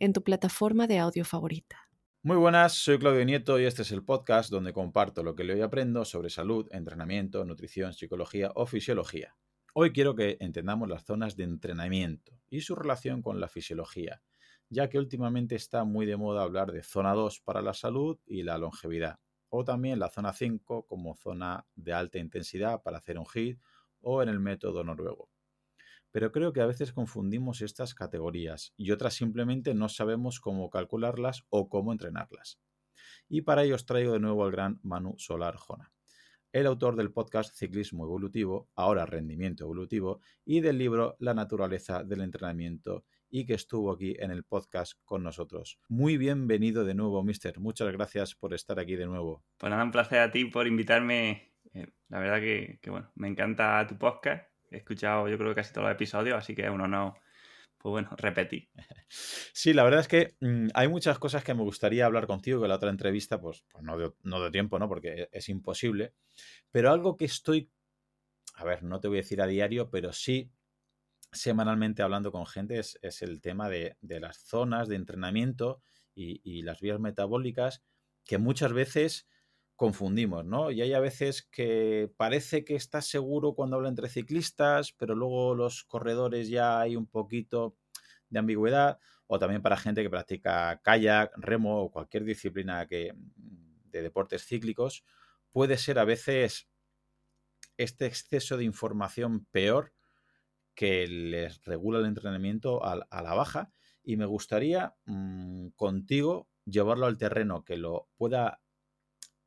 en tu plataforma de audio favorita. Muy buenas, soy Claudio Nieto y este es el podcast donde comparto lo que leo y aprendo sobre salud, entrenamiento, nutrición, psicología o fisiología. Hoy quiero que entendamos las zonas de entrenamiento y su relación con la fisiología ya que últimamente está muy de moda hablar de zona 2 para la salud y la longevidad, o también la zona 5 como zona de alta intensidad para hacer un HIIT o en el método noruego. Pero creo que a veces confundimos estas categorías y otras simplemente no sabemos cómo calcularlas o cómo entrenarlas. Y para ello os traigo de nuevo al gran Manu Solar Jona, el autor del podcast Ciclismo Evolutivo, ahora Rendimiento Evolutivo, y del libro La naturaleza del entrenamiento y que estuvo aquí en el podcast con nosotros. Muy bienvenido de nuevo, Mister. Muchas gracias por estar aquí de nuevo. Pues nada, un placer a ti por invitarme. Eh, la verdad que, bueno, me encanta tu podcast. He escuchado yo creo casi todos los episodios, así que es un honor pues bueno, repetir. Sí, la verdad es que mm, hay muchas cosas que me gustaría hablar contigo, que la otra entrevista, pues, pues no, de, no de tiempo, ¿no? Porque es imposible. Pero algo que estoy, a ver, no te voy a decir a diario, pero sí semanalmente hablando con gente es, el tema de, las zonas de entrenamiento y, las vías metabólicas que muchas veces confundimos, ¿no? Y hay a veces que parece que estás seguro cuando habla entre ciclistas, pero luego los corredores ya hay un poquito de ambigüedad, o también para gente que practica kayak, remo o cualquier disciplina que, de deportes cíclicos, puede ser a veces este exceso de información peor que les regula el entrenamiento a, la baja y me gustaría mm, contigo llevarlo al terreno que lo pueda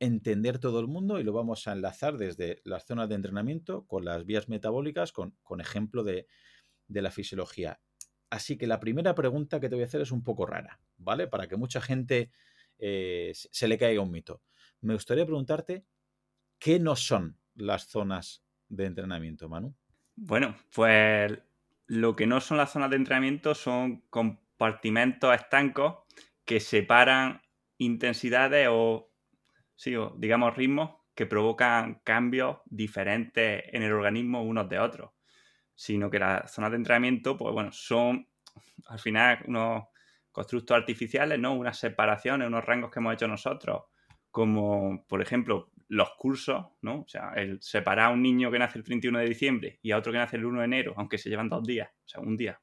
entender todo el mundo y lo vamos a enlazar desde las zonas de entrenamiento con las vías metabólicas, con, ejemplo de, la fisiología. Así que la primera pregunta que te voy a hacer es un poco rara, ¿vale? Para que mucha gente eh, se le caiga un mito. Me gustaría preguntarte, ¿qué no son las zonas de entrenamiento, Manu? Bueno, pues lo que no son las zonas de entrenamiento son compartimentos estancos que separan intensidades o, sí, digamos ritmos que provocan cambios diferentes en el organismo unos de otros. Sino que las zonas de entrenamiento, pues bueno, son al final unos constructos artificiales, ¿no? Unas separaciones, unos rangos que hemos hecho nosotros, como por ejemplo los cursos, ¿no? O sea, el separar a un niño que nace el 31 de diciembre y a otro que nace el 1 de enero, aunque se llevan dos días, o sea, un día,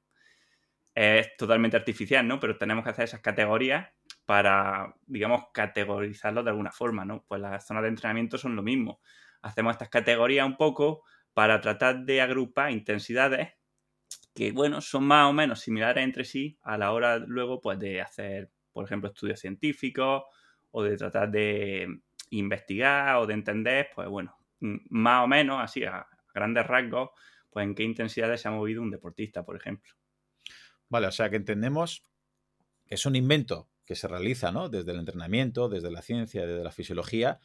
es totalmente artificial, ¿no? Pero tenemos que hacer esas categorías para, digamos, categorizarlos de alguna forma, ¿no? Pues las zonas de entrenamiento son lo mismo. Hacemos estas categorías un poco para tratar de agrupar intensidades que, bueno, son más o menos similares entre sí a la hora luego, pues, de hacer, por ejemplo, estudios científicos o de tratar de investigar o de entender, pues bueno, más o menos así, a grandes rasgos, pues en qué intensidades se ha movido un deportista, por ejemplo. Vale, o sea que entendemos que es un invento que se realiza, ¿no? Desde el entrenamiento, desde la ciencia, desde la fisiología,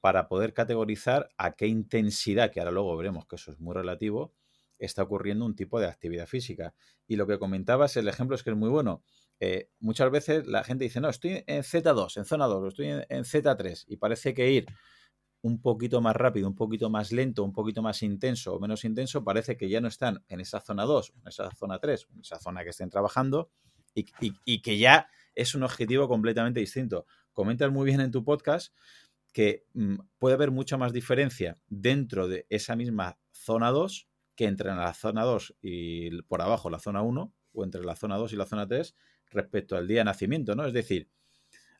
para poder categorizar a qué intensidad, que ahora luego veremos que eso es muy relativo, está ocurriendo un tipo de actividad física. Y lo que comentabas, el ejemplo es que es muy bueno. Eh, muchas veces la gente dice, no, estoy en Z2, en zona 2, estoy en, Z3, y parece que ir un poquito más rápido, un poquito más lento, un poquito más intenso o menos intenso, parece que ya no están en esa zona 2, en esa zona 3, en esa zona que estén trabajando, y, que ya es un objetivo completamente distinto. Comentas muy bien en tu podcast que mm, puede haber mucha más diferencia dentro de esa misma zona 2 que entre la zona 2 y por abajo la zona 1, o entre la zona 2 y la zona 3, respecto al día de nacimiento, ¿no? Es decir,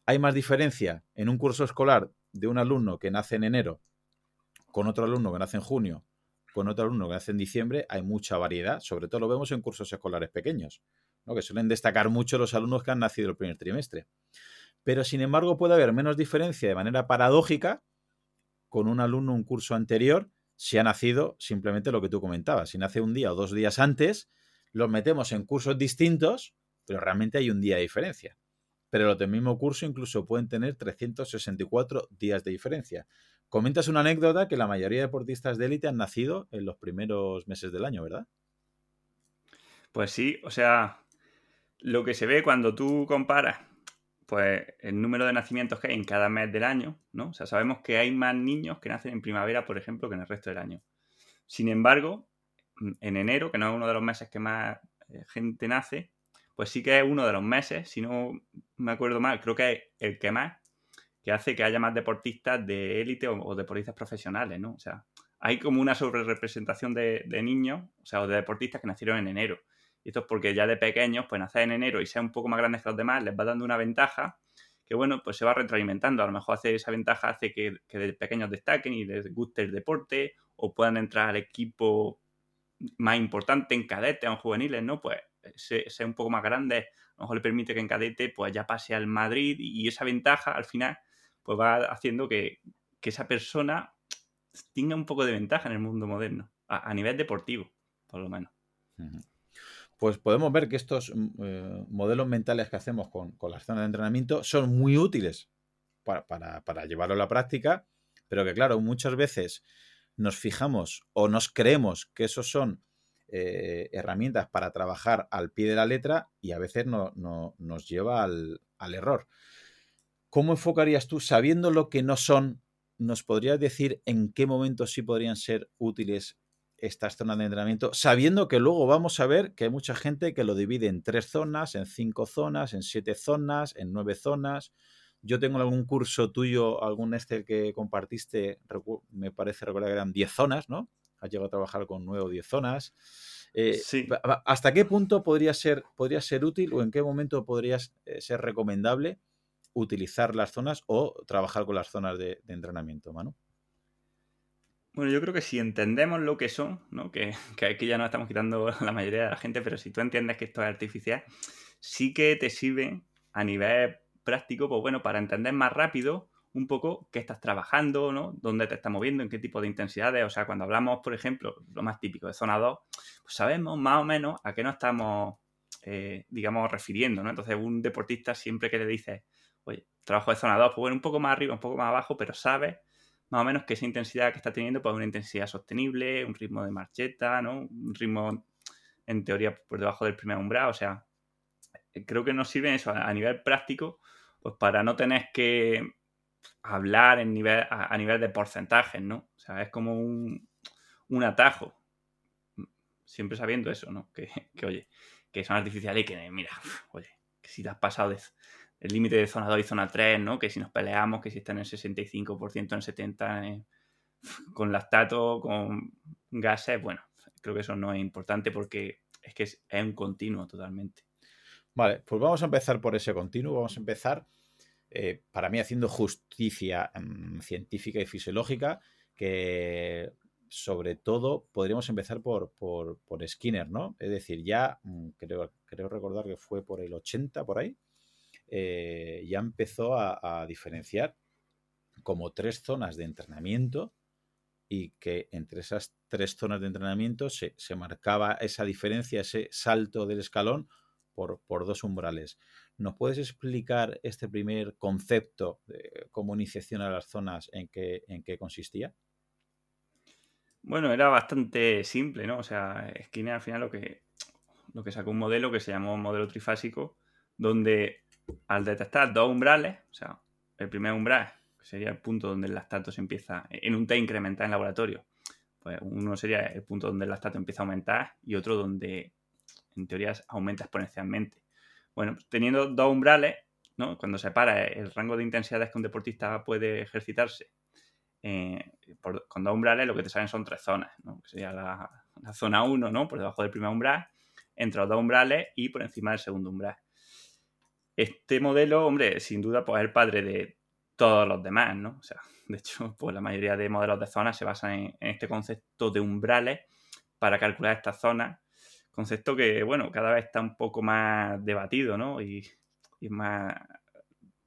hay más diferencia en un curso escolar de un alumno que nace en enero con otro alumno que nace en junio, con otro alumno que nace en diciembre, hay mucha variedad, sobre todo lo vemos en cursos escolares pequeños, ¿no? que suelen destacar mucho los alumnos que han nacido el primer trimestre. Pero sin embargo puede haber menos diferencia de manera paradójica con un alumno un curso anterior si ha nacido simplemente lo que tú comentabas. Si nace un día o dos días antes, los metemos en cursos distintos pero realmente hay un día de diferencia. pero los del mismo curso incluso pueden tener 364 días de diferencia. Comentas una anécdota que la mayoría de deportistas de élite han nacido en los primeros meses del año, ¿verdad? Pues sí, o sea, lo que se ve cuando tú comparas pues el número de nacimientos que hay en cada mes del año, ¿no? O sea, sabemos que hay más niños que nacen en primavera, por ejemplo, que en el resto del año. Sin embargo, en enero, que no es uno de los meses que más eh, gente nace, pues sí que es uno de los meses, si no me acuerdo mal, creo que es el que más, que hace que haya más deportistas de élite o, deportistas profesionales, ¿no? O sea, hay como una sobrerepresentación de, de niños, o sea, o de deportistas que nacieron en enero. Y esto es porque ya de pequeños, pues nacer en enero y ser un poco más grandes que los demás, les va dando una ventaja que, bueno, pues se va retroalimentando. A lo mejor hace esa ventaja hace que, que de pequeños destaquen y les guste el deporte o puedan entrar al equipo más importante en cadete o en juveniles, ¿no? Pues ser un poco más grande, a lo mejor le permite que en cadete pues ya pase al Madrid y esa ventaja al final pues va haciendo que, esa persona tenga un poco de ventaja en el mundo moderno, a, nivel deportivo, por lo menos. Pues podemos ver que estos mm, eh, modelos mentales que hacemos con, las zonas de entrenamiento son muy útiles para llevarlo a la práctica, pero que claro, muchas veces nos fijamos o nos creemos que esos son eh, herramientas para trabajar al pie de la letra y a veces no, nos lleva al, error. ¿Cómo enfocarías tú, sabiendo lo que no son, nos podrías decir en qué momentos sí podrían ser útiles estas zonas de entrenamiento, sabiendo que luego vamos a ver que hay mucha gente que lo divide en tres zonas, en cinco zonas, en siete zonas, en nueve zonas. Yo tengo algún curso tuyo, algún este que compartiste, me parece recordar que eran diez zonas, ¿no? has llegado a trabajar con nueve o diez zonas. Eh, ¿Hasta qué punto podría ser, podría ser útil o en qué momento podría eh, ser recomendable utilizar las zonas o trabajar con las zonas de, entrenamiento, Manu? Bueno, yo creo que si entendemos lo que son, ¿no? que, que aquí ya no estamos quitando la mayoría de la gente, pero si tú entiendes que esto es artificial, sí que te sirve a nivel práctico, pues bueno, para entender más rápido un poco qué estás trabajando, ¿no? Dónde te estás moviendo, en qué tipo de intensidades. O sea, cuando hablamos, por ejemplo, lo más típico de zona 2, pues sabemos más o menos a qué nos estamos, eh, digamos, refiriendo, ¿no? Entonces, un deportista siempre que le dice, oye, trabajo de zona 2, pues bueno, un poco más arriba, un poco más abajo, pero sabe más o menos que esa intensidad que está teniendo, pues una intensidad sostenible, un ritmo de marcheta, ¿no? Un ritmo, en teoría, por debajo del primer umbral. O sea, creo que nos sirve eso a nivel práctico, pues para no tener que hablar en nivel, a, nivel de porcentajes, ¿no? O sea, es como un, atajo. Siempre sabiendo eso, ¿no? Que, oye, que son artificiales y que, mira, oye, que si te has pasado de, el límite de zona 2 y zona 3, ¿no? Que si nos peleamos, que si está en el 65%, en el 70%, con lactato, con gases, bueno, creo que eso no es importante porque es que es un continuo totalmente. Vale, pues vamos a empezar por ese continuo, vamos a empezar eh, para mí haciendo justicia mm, científica y fisiológica, que sobre todo podríamos empezar por, Skinner, ¿no? Es decir, ya mm, creo, creo recordar que fue por el 80, por ahí, eh, ya empezó a, diferenciar como tres zonas de entrenamiento y que entre esas tres zonas de entrenamiento se, marcaba esa diferencia, ese salto del escalón por, por dos umbrales. ¿Nos puedes explicar este primer concepto de cómo iniciación a las zonas en qué, en qué consistía? Bueno, era bastante simple, ¿no? O sea, Skinner al final lo que, lo que sacó un modelo que se llamó modelo trifásico, donde al detectar dos umbrales, o sea, el primer umbral, sería el punto donde el lactato se empieza, en un T incremental en laboratorio, pues uno sería el punto donde el lactato empieza a aumentar y otro donde en teoría aumenta exponencialmente. Bueno, teniendo dos umbrales, ¿no? cuando se para el rango de intensidades que un deportista puede ejercitarse eh, con dos umbrales, lo que te salen son tres zonas, ¿no? sería la, zona 1, ¿no? por debajo del primer umbral, entre los dos umbrales y por encima del segundo umbral. Este modelo, hombre, sin duda, pues es el padre de todos los demás, ¿no? O sea, de hecho, pues la mayoría de modelos de zonas se basan en, este concepto de umbrales para calcular estas zonas Concepto que, bueno, cada vez está un poco más debatido, ¿no? Y, y más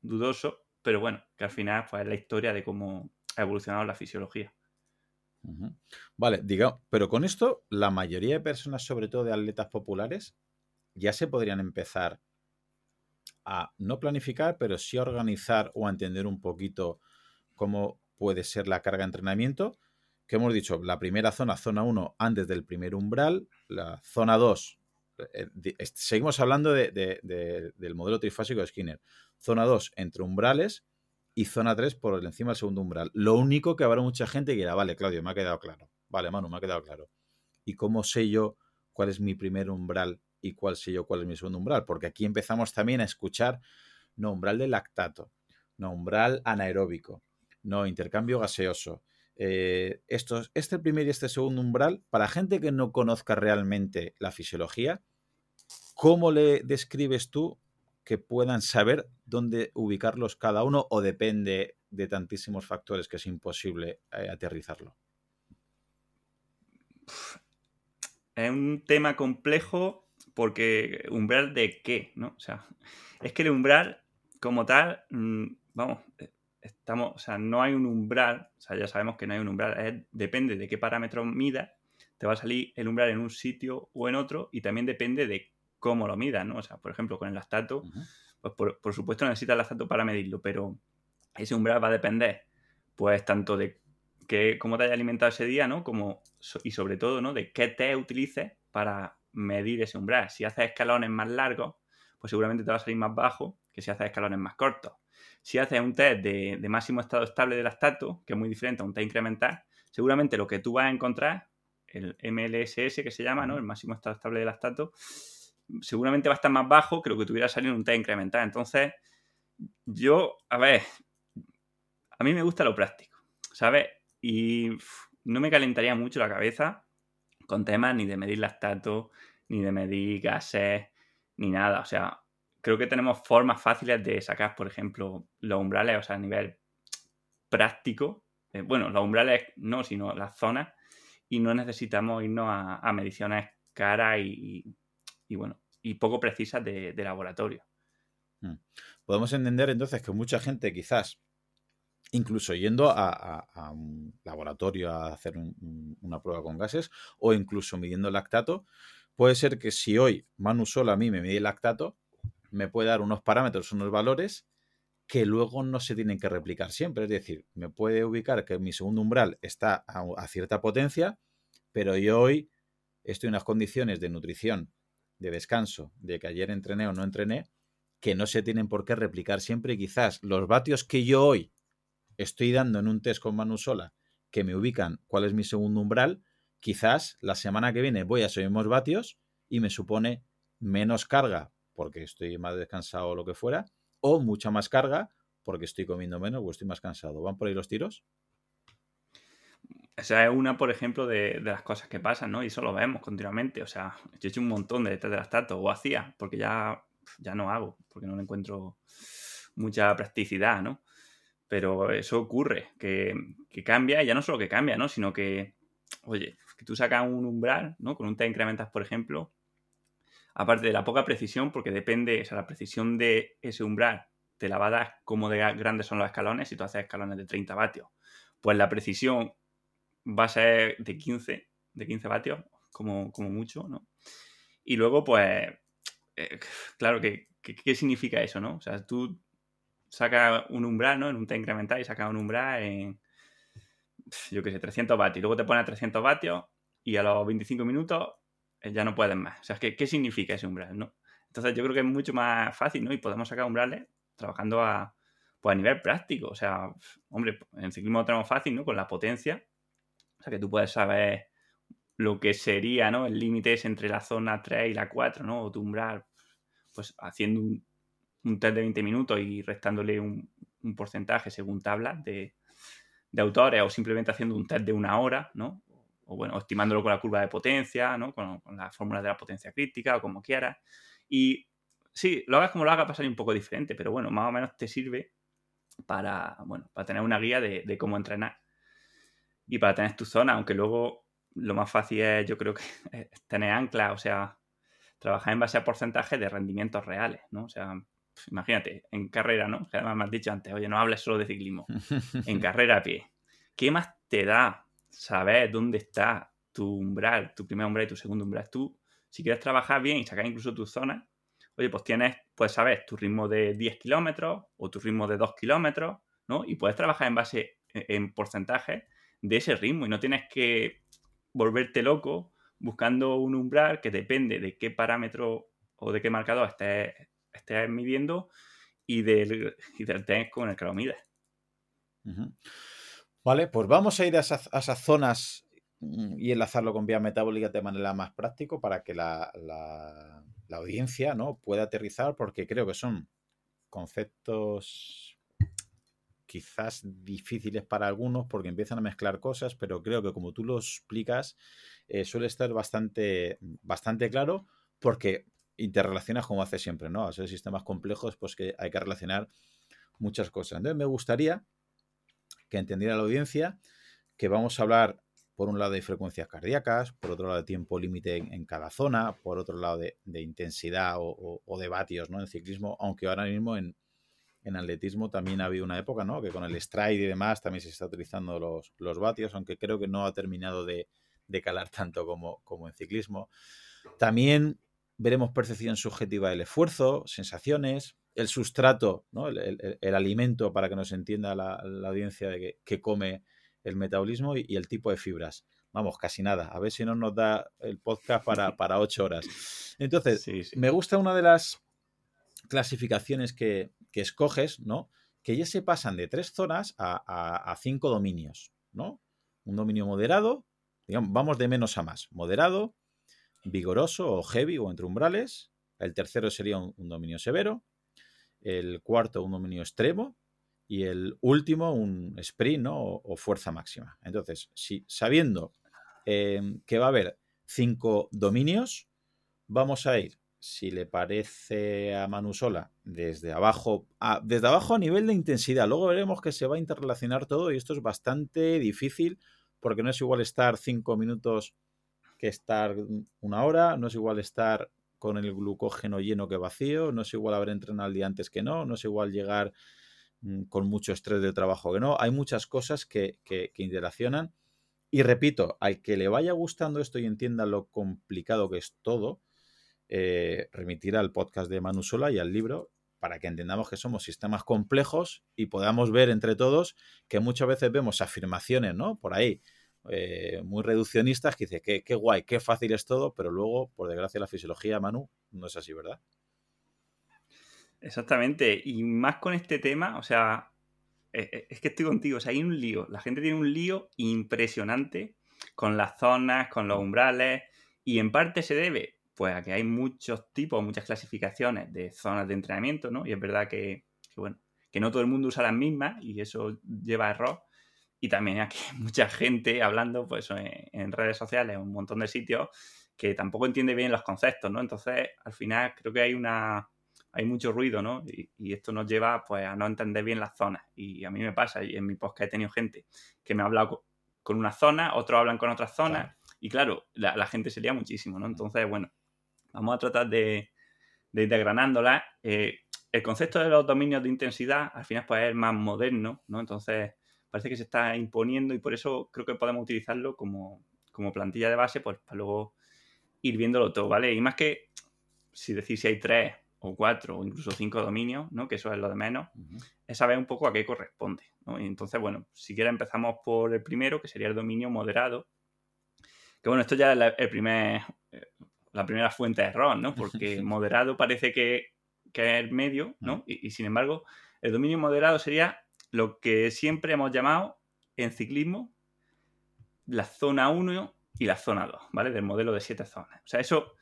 dudoso, pero bueno, que al final pues, es la historia de cómo ha evolucionado la fisiología. Vale, digamos, pero con esto, la mayoría de personas, sobre todo de atletas populares, ya se podrían empezar a no planificar, pero sí a organizar o a entender un poquito cómo puede ser la carga de entrenamiento. Que hemos dicho, la primera zona, zona 1, antes del primer umbral, la zona 2, eh, seguimos hablando del modelo trifásico de Skinner. Zona 2 entre umbrales y zona 3 por encima del segundo umbral. Lo único que habrá mucha gente que dirá, vale, Claudio, me ha quedado claro. Vale, Manu, me ha quedado claro. ¿Y cómo sé yo cuál es mi primer umbral y cuál sé yo cuál es mi segundo umbral? Porque aquí empezamos también a escuchar, no, umbral de lactato, no, umbral anaeróbico, no, intercambio gaseoso. Eh, estos, este primer y este segundo umbral, para gente que no conozca realmente la fisiología, ¿cómo le describes tú que puedan saber dónde ubicarlos cada uno o depende de tantísimos factores que es imposible eh, aterrizarlo? Es un tema complejo porque umbral de qué, ¿no? O sea, es que el umbral como tal, mm, vamos, eh, estamos, o sea, no hay un umbral, o sea, ya sabemos que no hay un umbral, depende de qué parámetro mida, te va a salir el umbral en un sitio o en otro y también depende de cómo lo midas, ¿no? O sea, por ejemplo, con el lactato, pues por, supuesto necesitas el lactato para medirlo, pero ese umbral va a depender, pues, tanto de que, cómo te haya alimentado ese día, ¿no? Como, y sobre todo, ¿no? De qué te utilices para medir ese umbral. Si haces escalones más largos, pues seguramente te va a salir más bajo que si haces escalones más cortos. Si haces un test de, máximo estado estable de lactato, que es muy diferente a un test incremental, seguramente lo que tú vas a encontrar, el MLSS que se llama, ¿no? El máximo estado estable de lactato, seguramente va a estar más bajo que lo que tuviera salido en un test incremental. Entonces, yo, a ver, a mí me gusta lo práctico, ¿sabes? Y no me calentaría mucho la cabeza con temas ni de medir lactato, ni de medir gases, ni nada. O sea, creo que tenemos formas fáciles de sacar, por ejemplo, los umbrales, o sea, a nivel práctico. Eh, bueno, los umbrales no, sino las zonas. Y no necesitamos irnos a, mediciones caras y, bueno, y poco precisas de, laboratorio. Mm. Podemos entender entonces que mucha gente quizás, incluso yendo a, un laboratorio a hacer una prueba con gases o incluso midiendo lactato, puede ser que si hoy Manu solo a mí me mide lactato, me puede dar unos parámetros, unos valores que luego no se tienen que replicar siempre. Es decir, me puede ubicar que mi segundo umbral está a, cierta potencia, pero yo hoy estoy en unas condiciones de nutrición, de descanso, de que ayer entrené o no entrené, que no se tienen por qué replicar siempre y quizás los vatios que yo hoy estoy dando en un test con Manu Sola, que me ubican cuál es mi segundo umbral, quizás la semana que viene voy a esos mismos vatios y me supone menos carga porque estoy más descansado o lo que fuera, o mucha más carga porque estoy comiendo menos o estoy más cansado. ¿Van por ahí los tiros? Esa es una, por ejemplo, de, las cosas que pasan, ¿no? Y eso lo vemos continuamente. O sea, yo he hecho un montón de test de lactato, o hacía, porque ya, ya no hago, porque no le encuentro mucha practicidad, ¿no? Pero eso ocurre, que, cambia, y ya no solo que cambia, ¿no? Sino que, oye, que tú sacas un umbral, ¿no? Con un test incrementas, por ejemplo, aparte de la poca precisión, porque depende, o sea, la precisión de ese umbral te la va a dar cómo de grandes son los escalones, si tú haces escalones de 30 vatios, pues la precisión va a ser de 15, de 15 vatios, como, como mucho, ¿no? Y luego, pues, eh, claro, ¿qué, ¿qué, significa eso, no? O sea, tú sacas un umbral, ¿no? En un T incremental y sacas un umbral en, yo qué sé, 300 vatios. Luego te pones a 300 vatios y a los 25 minutos eh, ya no pueden más. O sea, ¿qué, ¿qué significa ese umbral? ¿no? Entonces yo creo que es mucho más fácil, ¿no? Y podemos sacar umbrales trabajando a, pues a nivel práctico. O sea, hombre, en ciclismo lo tenemos fácil, ¿no? Con la potencia. O sea, que tú puedes saber lo que sería, ¿no? El límite es entre la zona 3 y la 4, ¿no? O tu umbral, pues haciendo un, un test de 20 minutos y restándole un, porcentaje según tablas de, de autores o simplemente haciendo un test de una hora, ¿no? o bueno, estimándolo con la curva de potencia, ¿no? Con, la fórmula de la potencia crítica o como quieras. Y sí, lo hagas como lo hagas, salir un poco diferente, pero bueno, más o menos te sirve para, bueno, para tener una guía de, cómo entrenar y para tener tu zona, aunque luego lo más fácil es, yo creo que tener ancla, o sea, trabajar en base a porcentaje de rendimientos reales, ¿no? O sea, imagínate, en carrera, ¿no? Que además me has dicho antes, oye, no hables solo de ciclismo, en carrera a pie. ¿Qué más te da saber dónde está tu umbral, tu primer umbral y tu segundo umbral. Tú, si quieres trabajar bien y sacar incluso tu zona, oye, pues tienes, puedes saber tu ritmo de 10 kilómetros o tu ritmo de 2 kilómetros, ¿no? Y puedes trabajar en base, e, en porcentaje de ese ritmo y no tienes que volverte loco buscando un umbral que depende de qué parámetro o de qué marcador estés, estés midiendo y del, y del con el que lo mides. Vale, pues vamos a ir a esas, zonas mm, y enlazarlo con vía metabólica de manera más práctica para que la, la, audiencia ¿no? pueda aterrizar, porque creo que son conceptos quizás difíciles para algunos porque empiezan a mezclar cosas, pero creo que como tú lo explicas, eh, suele estar bastante, bastante claro porque interrelacionas como hace siempre, ¿no? A ser sistemas complejos, pues que hay que relacionar muchas cosas. Entonces me gustaría que entendiera la audiencia que vamos a hablar, por un lado, de frecuencias cardíacas, por otro lado, de tiempo límite en, cada zona, por otro lado, de, intensidad o, de vatios ¿no? en ciclismo, aunque ahora mismo en, atletismo también ha habido una época ¿no? que con el stride y demás también se está utilizando los, los vatios, aunque creo que no ha terminado de, calar tanto como, como en ciclismo. También veremos percepción subjetiva del esfuerzo, sensaciones, el sustrato, ¿no? el, alimento para que nos entienda la, audiencia de que, come el metabolismo y, el tipo de fibras. Vamos, casi nada. A ver si no nos da el podcast para, para ocho horas. Entonces, me gusta una de las clasificaciones que, escoges, ¿no? Que ya se pasan de tres zonas a, cinco dominios, ¿no? Un dominio moderado, digamos, vamos de menos a más. Moderado, vigoroso o heavy o entre umbrales. El tercero sería un dominio severo el cuarto un dominio extremo y el último un sprint o, fuerza máxima. Entonces, si sabiendo em, que va a haber cinco dominios, vamos a ir, si le parece a Manu Sola, desde abajo a, desde abajo a nivel de intensidad. Luego veremos que se va a interrelacionar todo y esto es bastante difícil porque no es igual estar cinco minutos que estar una hora, no es igual estar con el glucógeno lleno que vacío, no es igual haber entrenado el día antes que no, no es igual llegar mm, con mucho estrés de trabajo que no. Hay muchas cosas que, interaccionan. Y repito, al que le vaya gustando esto y entienda lo complicado que es todo, eh, remitir al podcast de Manu Sola y al libro para que entendamos que somos sistemas complejos y podamos ver entre todos que muchas veces vemos afirmaciones, ¿no? Por ahí, eh, muy reduccionistas que dice que qué guay, qué fácil es todo, pero luego, por desgracia, la fisiología, Manu, no es así, ¿verdad? Exactamente, y más con este tema, o sea, e, e, es que estoy contigo, o sea, hay un lío, la gente tiene un lío impresionante con las zonas, con los umbrales, y en parte se debe, pues, a que hay muchos tipos, muchas clasificaciones de zonas de entrenamiento, ¿no? Y es verdad que, que bueno, que no todo el mundo usa las mismas y eso lleva a error, y también aquí hay mucha gente hablando pues, en, redes sociales, un montón de sitios, que tampoco entiende bien los conceptos, ¿no? Entonces, al final creo que hay una hay mucho ruido, ¿no? Y, esto nos lleva pues, a no entender bien las zonas. Y a mí me pasa, y en mi podcast he tenido gente que me ha hablado con una zona, otros hablan con otras zonas, y claro, la, gente se lía muchísimo, ¿no? Entonces, bueno, vamos a tratar de, de ir desgranándola. Eh, el concepto de los dominios de intensidad, al final, pues es más moderno, ¿no? Entonces, parece que se está imponiendo y por eso creo que podemos utilizarlo como, plantilla de base pues para luego ir viéndolo todo, ¿vale? Y más que si decir si hay tres o cuatro o incluso cinco dominios, ¿no? Que eso es lo de menos, es saber un poco a qué corresponde, ¿no? Y entonces, bueno, si quieres empezamos por el primero, que sería el dominio moderado. Que bueno, esto ya es la, el primer, la primera fuente de error, ¿no? Porque moderado parece que, es el medio, ¿no? y sin embargo, el dominio moderado sería lo que siempre hemos llamado en ciclismo la zona 1 y la zona 2, ¿vale? Del modelo de siete zonas. O sea, eso,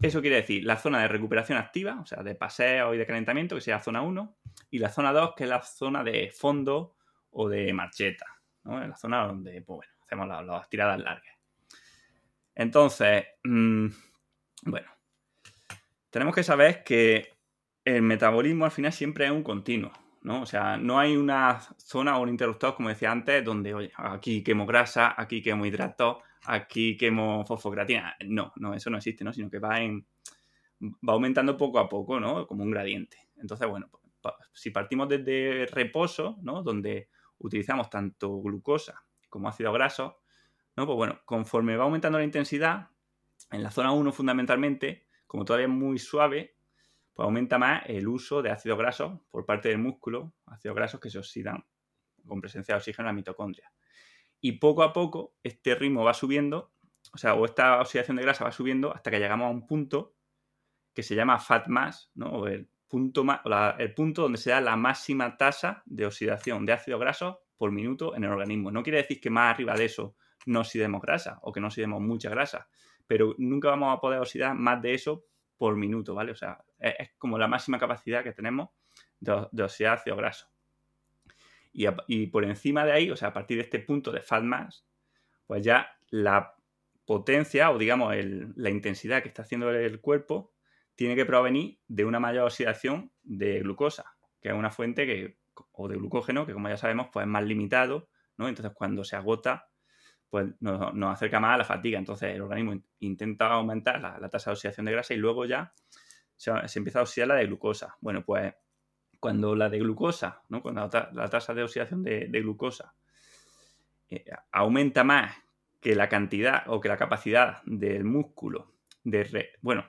eso quiere decir la zona de recuperación activa, o sea, de paseo y de calentamiento, que la zona 1, y la zona 2, que es la zona de fondo o de marcheta, ¿no? la zona donde, pues bueno, hacemos las, tiradas largas. Entonces, mm, bueno, tenemos que saber que el metabolismo al final siempre es un continuo. ¿No? O sea, no hay una zona o un interruptor, como decía antes, donde, oye, aquí quemo grasa, aquí quemo hidratos, aquí quemo fosfocreatina. No, no, eso no existe, ¿no? Sino que va en va aumentando poco a poco, ¿no? Como un gradiente. Entonces, bueno, si partimos desde reposo, ¿no? Donde utilizamos tanto glucosa como ácido graso, ¿no? Pues bueno, conforme va aumentando la intensidad, en la zona 1 fundamentalmente, como todavía es muy suave, pues aumenta más el uso de ácidos grasos por parte del músculo, ácidos grasos que se oxidan con presencia de oxígeno en la mitocondria. Y poco a poco este ritmo va subiendo, o sea, o esta oxidación de grasa va subiendo hasta que llegamos a un punto que se llama fat mass, ¿no? O el punto, el punto donde se da la máxima tasa de oxidación de ácidos grasos por minuto en el organismo. No quiere decir que más arriba de eso no oxidemos grasa o que no oxidemos mucha grasa, pero nunca vamos a poder oxidar más de eso por minuto, ¿vale? O sea, es, como la máxima capacidad que tenemos de, de oxidar ácido graso. Y, por encima de ahí, o sea, a partir de este punto de fat mass, pues ya la potencia o digamos la intensidad que está haciendo el cuerpo tiene que provenir de una mayor oxidación de glucosa, que es una fuente que, o de glucógeno, que como ya sabemos, pues es más limitado, ¿no? Entonces cuando se agota, pues nos, acerca más a la fatiga. Entonces el organismo intenta aumentar la, tasa de oxidación de grasa y luego ya se, empieza a oxidar la de glucosa. Bueno, pues cuando la de glucosa, ¿no? cuando la, tasa de oxidación de, glucosa eh, aumenta más que la cantidad o que la capacidad del músculo de... bueno,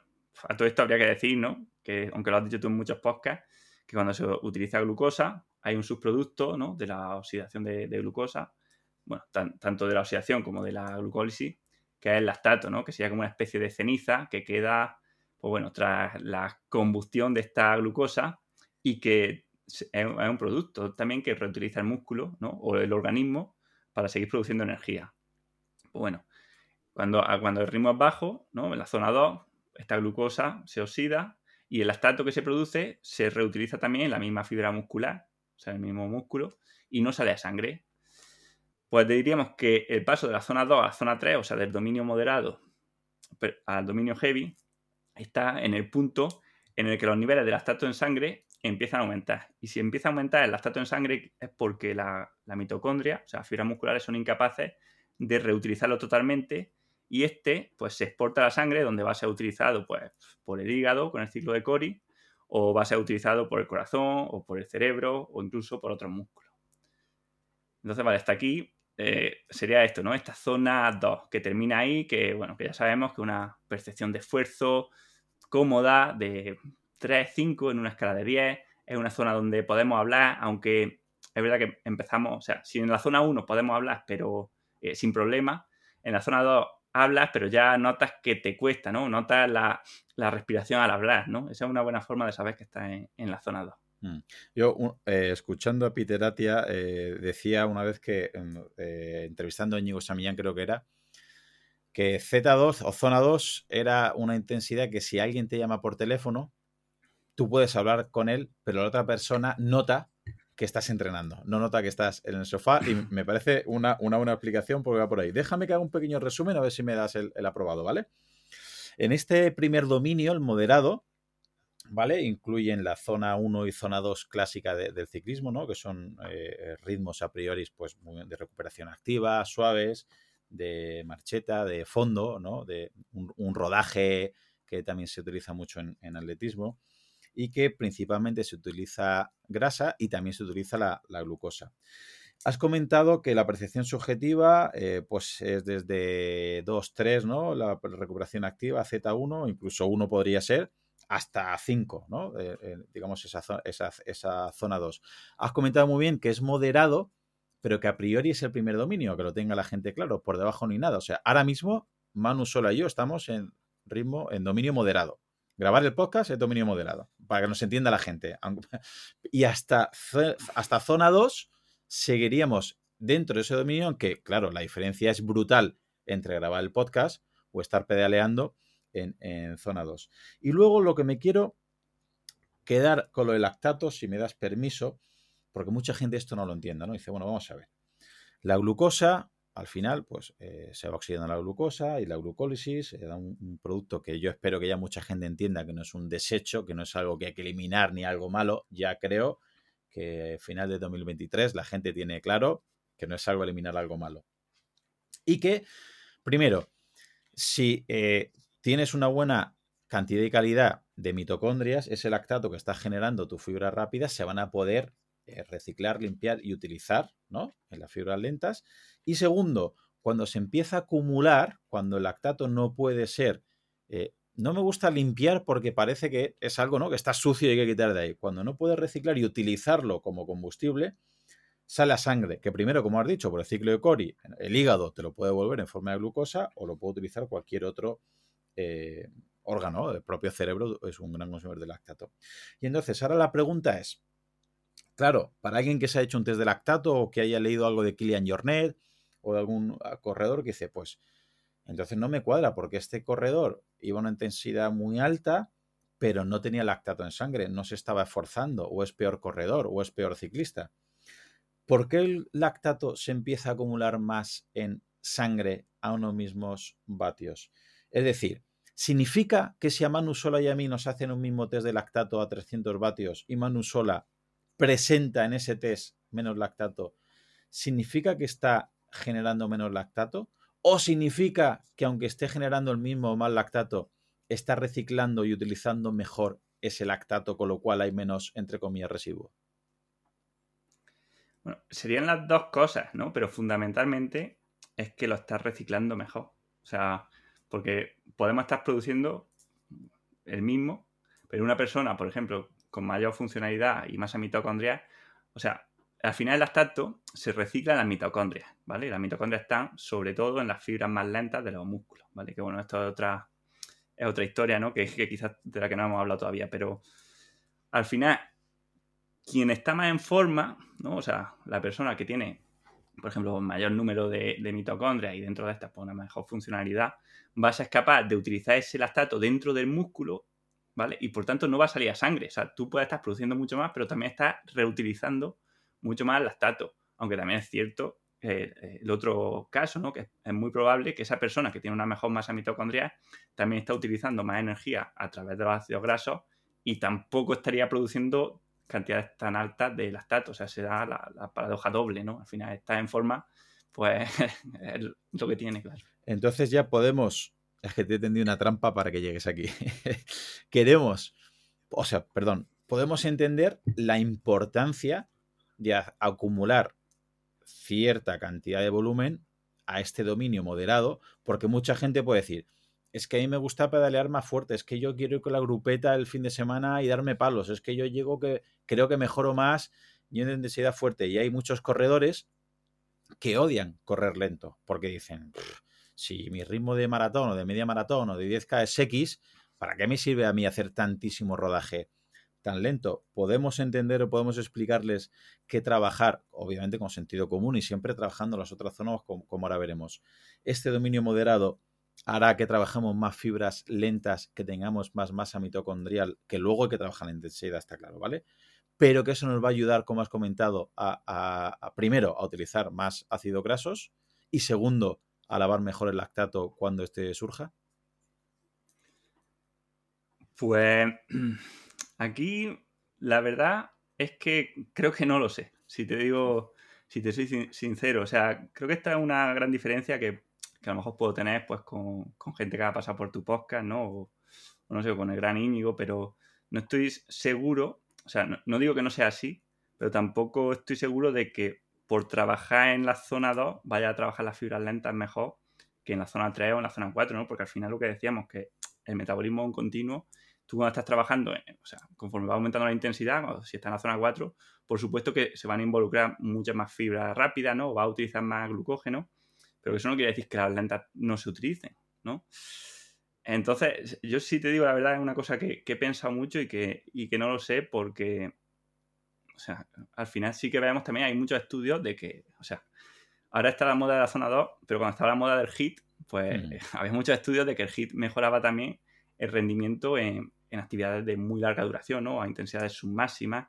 a todo esto habría que decir, ¿no? Que aunque lo has dicho tú en muchos podcasts, que cuando se utiliza glucosa hay un subproducto ¿no? de la oxidación de, glucosa, bueno, tanto de la oxidación como de la glucólisis, que es el lactato, ¿no? Que sería como una especie de ceniza que queda, pues bueno, tras la combustión de esta glucosa y que es un producto también que reutiliza el músculo o el organismo para seguir produciendo energía. Pues bueno, cuando, cuando el ritmo es bajo, ¿no? en la zona 2, esta glucosa se oxida y el lactato que se produce se reutiliza también en la misma fibra muscular, o sea, en el mismo músculo, y no sale a sangre. Pues diríamos que el paso de la zona 2 a la zona 3, o sea, del dominio moderado al dominio heavy, está en el punto en el que los niveles de lactato en sangre empiezan a aumentar. Y si empieza a aumentar el lactato en sangre es porque la, mitocondria, o sea, las fibras musculares son incapaces de reutilizarlo totalmente y este pues se exporta a la sangre donde va a ser utilizado pues por el hígado con el ciclo de Cori o va a ser utilizado por el corazón o por el cerebro o incluso por otros músculos. Entonces, vale, hasta aquí eh, sería esto, ¿no? Esta zona 2 que termina ahí, que bueno, que ya sabemos que una percepción de esfuerzo cómoda, de 3, 5 en una escala de 10. Es una zona donde podemos hablar, aunque es verdad que empezamos, o sea, si en la zona 1 podemos hablar, pero eh, sin problema, en la zona 2 hablas, pero ya notas que te cuesta, ¿no? Notas la, respiración al hablar, ¿no? Esa es una buena forma de saber que estás en, la zona 2. Mm. Yo, eh, escuchando a Peter Atia, eh, decía una vez que, entrevistando a Íñigo Samillán, creo que era, que Z2 o zona 2 era una intensidad que si alguien te llama por teléfono, tú puedes hablar con él, pero la otra persona nota que estás entrenando, no nota que estás en el sofá y me parece una, una buena aplicación porque va por ahí. Déjame que haga un pequeño resumen a ver si me das el, aprobado, ¿vale? En este primer dominio, el moderado, ¿vale? Incluyen la zona 1 y zona 2 clásica del ciclismo, ¿no? Que son eh, ritmos a priori pues, de recuperación activa, suaves, de marcheta, de fondo, ¿no? De un, rodaje que también se utiliza mucho en atletismo y que principalmente se utiliza grasa y también se utiliza la, glucosa. Has comentado que la percepción subjetiva eh, pues es desde 2, 3, ¿no? La recuperación activa, Z1, incluso 1 podría ser, hasta 5, ¿no? Eh, eh, digamos esa, esa, esa zona 2. Has comentado muy bien que es moderado, pero que a priori es el primer dominio, que lo tenga la gente claro, por debajo ni nada. O sea, ahora mismo Manu Sola y yo estamos en ritmo, en dominio moderado. Grabar el podcast es dominio moderado, para que nos entienda la gente. Y hasta, hasta zona 2 seguiríamos dentro de ese dominio, aunque, claro, la diferencia es brutal entre grabar el podcast o estar pedaleando en, zona 2. Y luego lo que me quiero quedar con lo del lactato, si me das permiso, porque mucha gente esto no lo entiende, ¿no? Dice, bueno, vamos a ver. La glucosa al final, pues eh, se va oxidando la glucosa y la glucólisis se da un, producto que yo espero que ya mucha gente entienda que no es un desecho, que no es algo que hay que eliminar ni algo malo. Ya creo que final de 2023 la gente tiene claro que no es algo eliminar algo malo. Y que, primero, si eh, tienes una buena cantidad y calidad de mitocondrias, ese lactato que está generando tu fibra rápida se van a poder eh, reciclar, limpiar y utilizar ¿no? en las fibras lentas. Y segundo, cuando se empieza a acumular, cuando el lactato no puede ser eh, no me gusta limpiar porque parece que es algo ¿no? que está sucio y hay que quitar de ahí. Cuando no puedes reciclar y utilizarlo como combustible, sale a sangre, que primero, como has dicho, por el ciclo de Cori, el hígado te lo puede volver en forma de glucosa o lo puede utilizar cualquier otro eh, órgano, el propio cerebro es un gran consumidor de lactato. Y entonces, ahora la pregunta es, claro, para alguien que se ha hecho un test de lactato o que haya leído algo de Kilian Jornet o de algún ah, corredor que dice, pues, entonces no me cuadra porque este corredor iba a una intensidad muy alta, pero no tenía lactato en sangre, no se estaba esforzando, o es peor corredor, o es peor ciclista. ¿Por qué el lactato se empieza a acumular más en sangre a unos mismos vatios? Es decir, ¿significa que si a Manu Sola y a mí nos hacen un mismo test de lactato a 300 vatios y Manu Sola presenta en ese test menos lactato, ¿significa que está generando menos lactato? ¿O significa que aunque esté generando el mismo o más lactato, está reciclando y utilizando mejor ese lactato, con lo cual hay menos, entre comillas, residuo? Bueno, serían las dos cosas, ¿no? Pero fundamentalmente es que lo estás reciclando mejor. O sea, porque podemos estar produciendo el mismo, pero una persona, por ejemplo, con mayor funcionalidad y masa mitocondrial, o sea, al final el lactato se recicla en las mitocondrias, ¿vale? Las mitocondrias están sobre todo en las fibras más lentas de los músculos, ¿vale? Que bueno, esto es otra, es otra historia, ¿no? Que, que quizás de la que no hemos hablado todavía, pero al final, quien está más en forma, ¿no? O sea, la persona que tiene, por ejemplo, mayor número de, mitocondrias y dentro de estas pues, una mejor funcionalidad, va a ser capaz de utilizar ese lactato dentro del músculo, ¿vale? Y por tanto no va a salir a sangre. O sea, tú puedes estar produciendo mucho más, pero también estás reutilizando mucho más lactato. Aunque también es cierto eh, el otro caso, ¿no? Que es muy probable que esa persona que tiene una mejor masa mitocondrial también está utilizando más energía a través de los ácidos grasos y tampoco estaría produciendo cantidades tan altas de lactato. O sea, se da la, paradoja doble, ¿no? Al final está en forma, pues es lo que tiene, claro. Entonces ya podemos, es que te he tendido una trampa para que llegues aquí. Queremos, o sea, perdón, podemos entender la importancia de acumular cierta cantidad de volumen a este dominio moderado, porque mucha gente puede decir, es que a mí me gusta pedalear más fuerte, es que yo quiero ir con la grupeta el fin de semana y darme palos, es que yo llego que creo que mejoro más yendo en densidad fuerte. Y hay muchos corredores que odian correr lento, porque dicen, si mi ritmo de maratón o de media maratón o de 10K es X, ¿para qué me sirve a mí hacer tantísimo rodaje? tan lento, podemos entender o podemos explicarles que trabajar, obviamente con sentido común y siempre trabajando las otras zonas, como, ahora veremos. Este dominio moderado hará que trabajemos más fibras lentas, que tengamos más masa mitocondrial, que luego hay que trabajar en intensidad, está claro, ¿vale? Pero que eso nos va a ayudar, como has comentado, a, primero, a utilizar más ácidos grasos y segundo, a lavar mejor el lactato cuando este surja. Pues Aquí, la verdad es que creo que no lo sé. Si te digo, si te soy sincero, o sea, creo que esta es una gran diferencia que, a lo mejor puedo tener pues con, gente que ha pasado por tu podcast, ¿no? O, no sé, con el gran Íñigo, pero no estoy seguro, o sea, no, digo que no sea así, pero tampoco estoy seguro de que por trabajar en la zona 2 vaya a trabajar las fibras lentas mejor que en la zona 3 o en la zona 4, ¿no? Porque al final lo que decíamos, que el metabolismo es continuo tú cuando estás trabajando, o sea, conforme va aumentando la intensidad, si está en la zona 4, por supuesto que se van a involucrar muchas más fibras rápidas, ¿no? va a utilizar más glucógeno, pero eso no quiere decir que las lentas no se utilicen, ¿no? Entonces, yo sí te digo la verdad, es una cosa que, he pensado mucho y que, y que no lo sé porque, o sea, al final sí que vemos también, hay muchos estudios de que, o sea, ahora está la moda de la zona 2, pero cuando estaba la moda del HIT, pues mm. había muchos estudios de que el HIT mejoraba también el rendimiento en, actividades de muy larga duración, ¿no? A intensidades submáximas.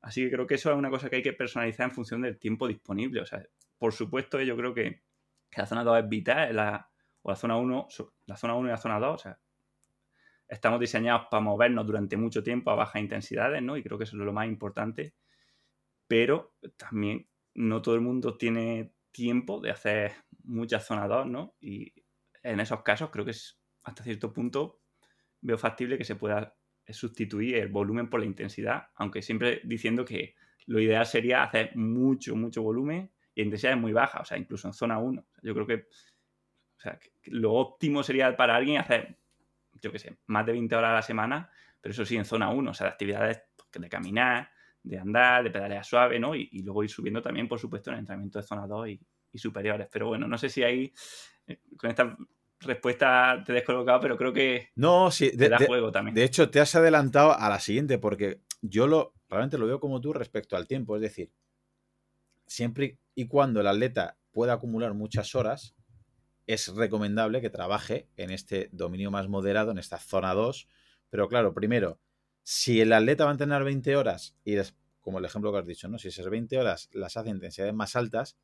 Así que creo que eso es una cosa que hay que personalizar en función del tiempo disponible. O sea, por supuesto, yo creo que, la zona 2 es vital, la, o la zona 1, la zona 1 y la zona 2, o sea, estamos diseñados para movernos durante mucho tiempo a bajas intensidades, ¿no? Y creo que eso es lo más importante. Pero también no todo el mundo tiene tiempo de hacer muchas zonas 2, ¿no? Y en esos casos creo que hasta cierto punto veo factible que se pueda sustituir el volumen por la intensidad, aunque siempre diciendo que lo ideal sería hacer mucho, mucho volumen y intensidad es muy baja, o sea, incluso en zona 1. Yo creo que, lo óptimo sería para alguien hacer yo qué sé, más de 20 horas a la semana, pero eso sí, en zona 1, o sea, de actividades de caminar, de andar, de pedalear suave, ¿no? Y, luego ir subiendo también, por supuesto, en el entrenamiento de zona 2 y, superiores. Pero bueno, no sé si ahí, eh, con esta respuesta te he descolocado, pero creo que no, sí, de, da juego también. De hecho, te has adelantado a la siguiente, porque yo lo realmente lo veo como tú respecto al tiempo. Es decir, siempre y cuando el atleta pueda acumular muchas horas, es recomendable que trabaje en este dominio más moderado, en esta zona 2. Pero claro, primero, si el atleta va a entrenar 20 horas y es como el ejemplo que has dicho, ¿no? Si esas 20 horas las hace intensidades más altas,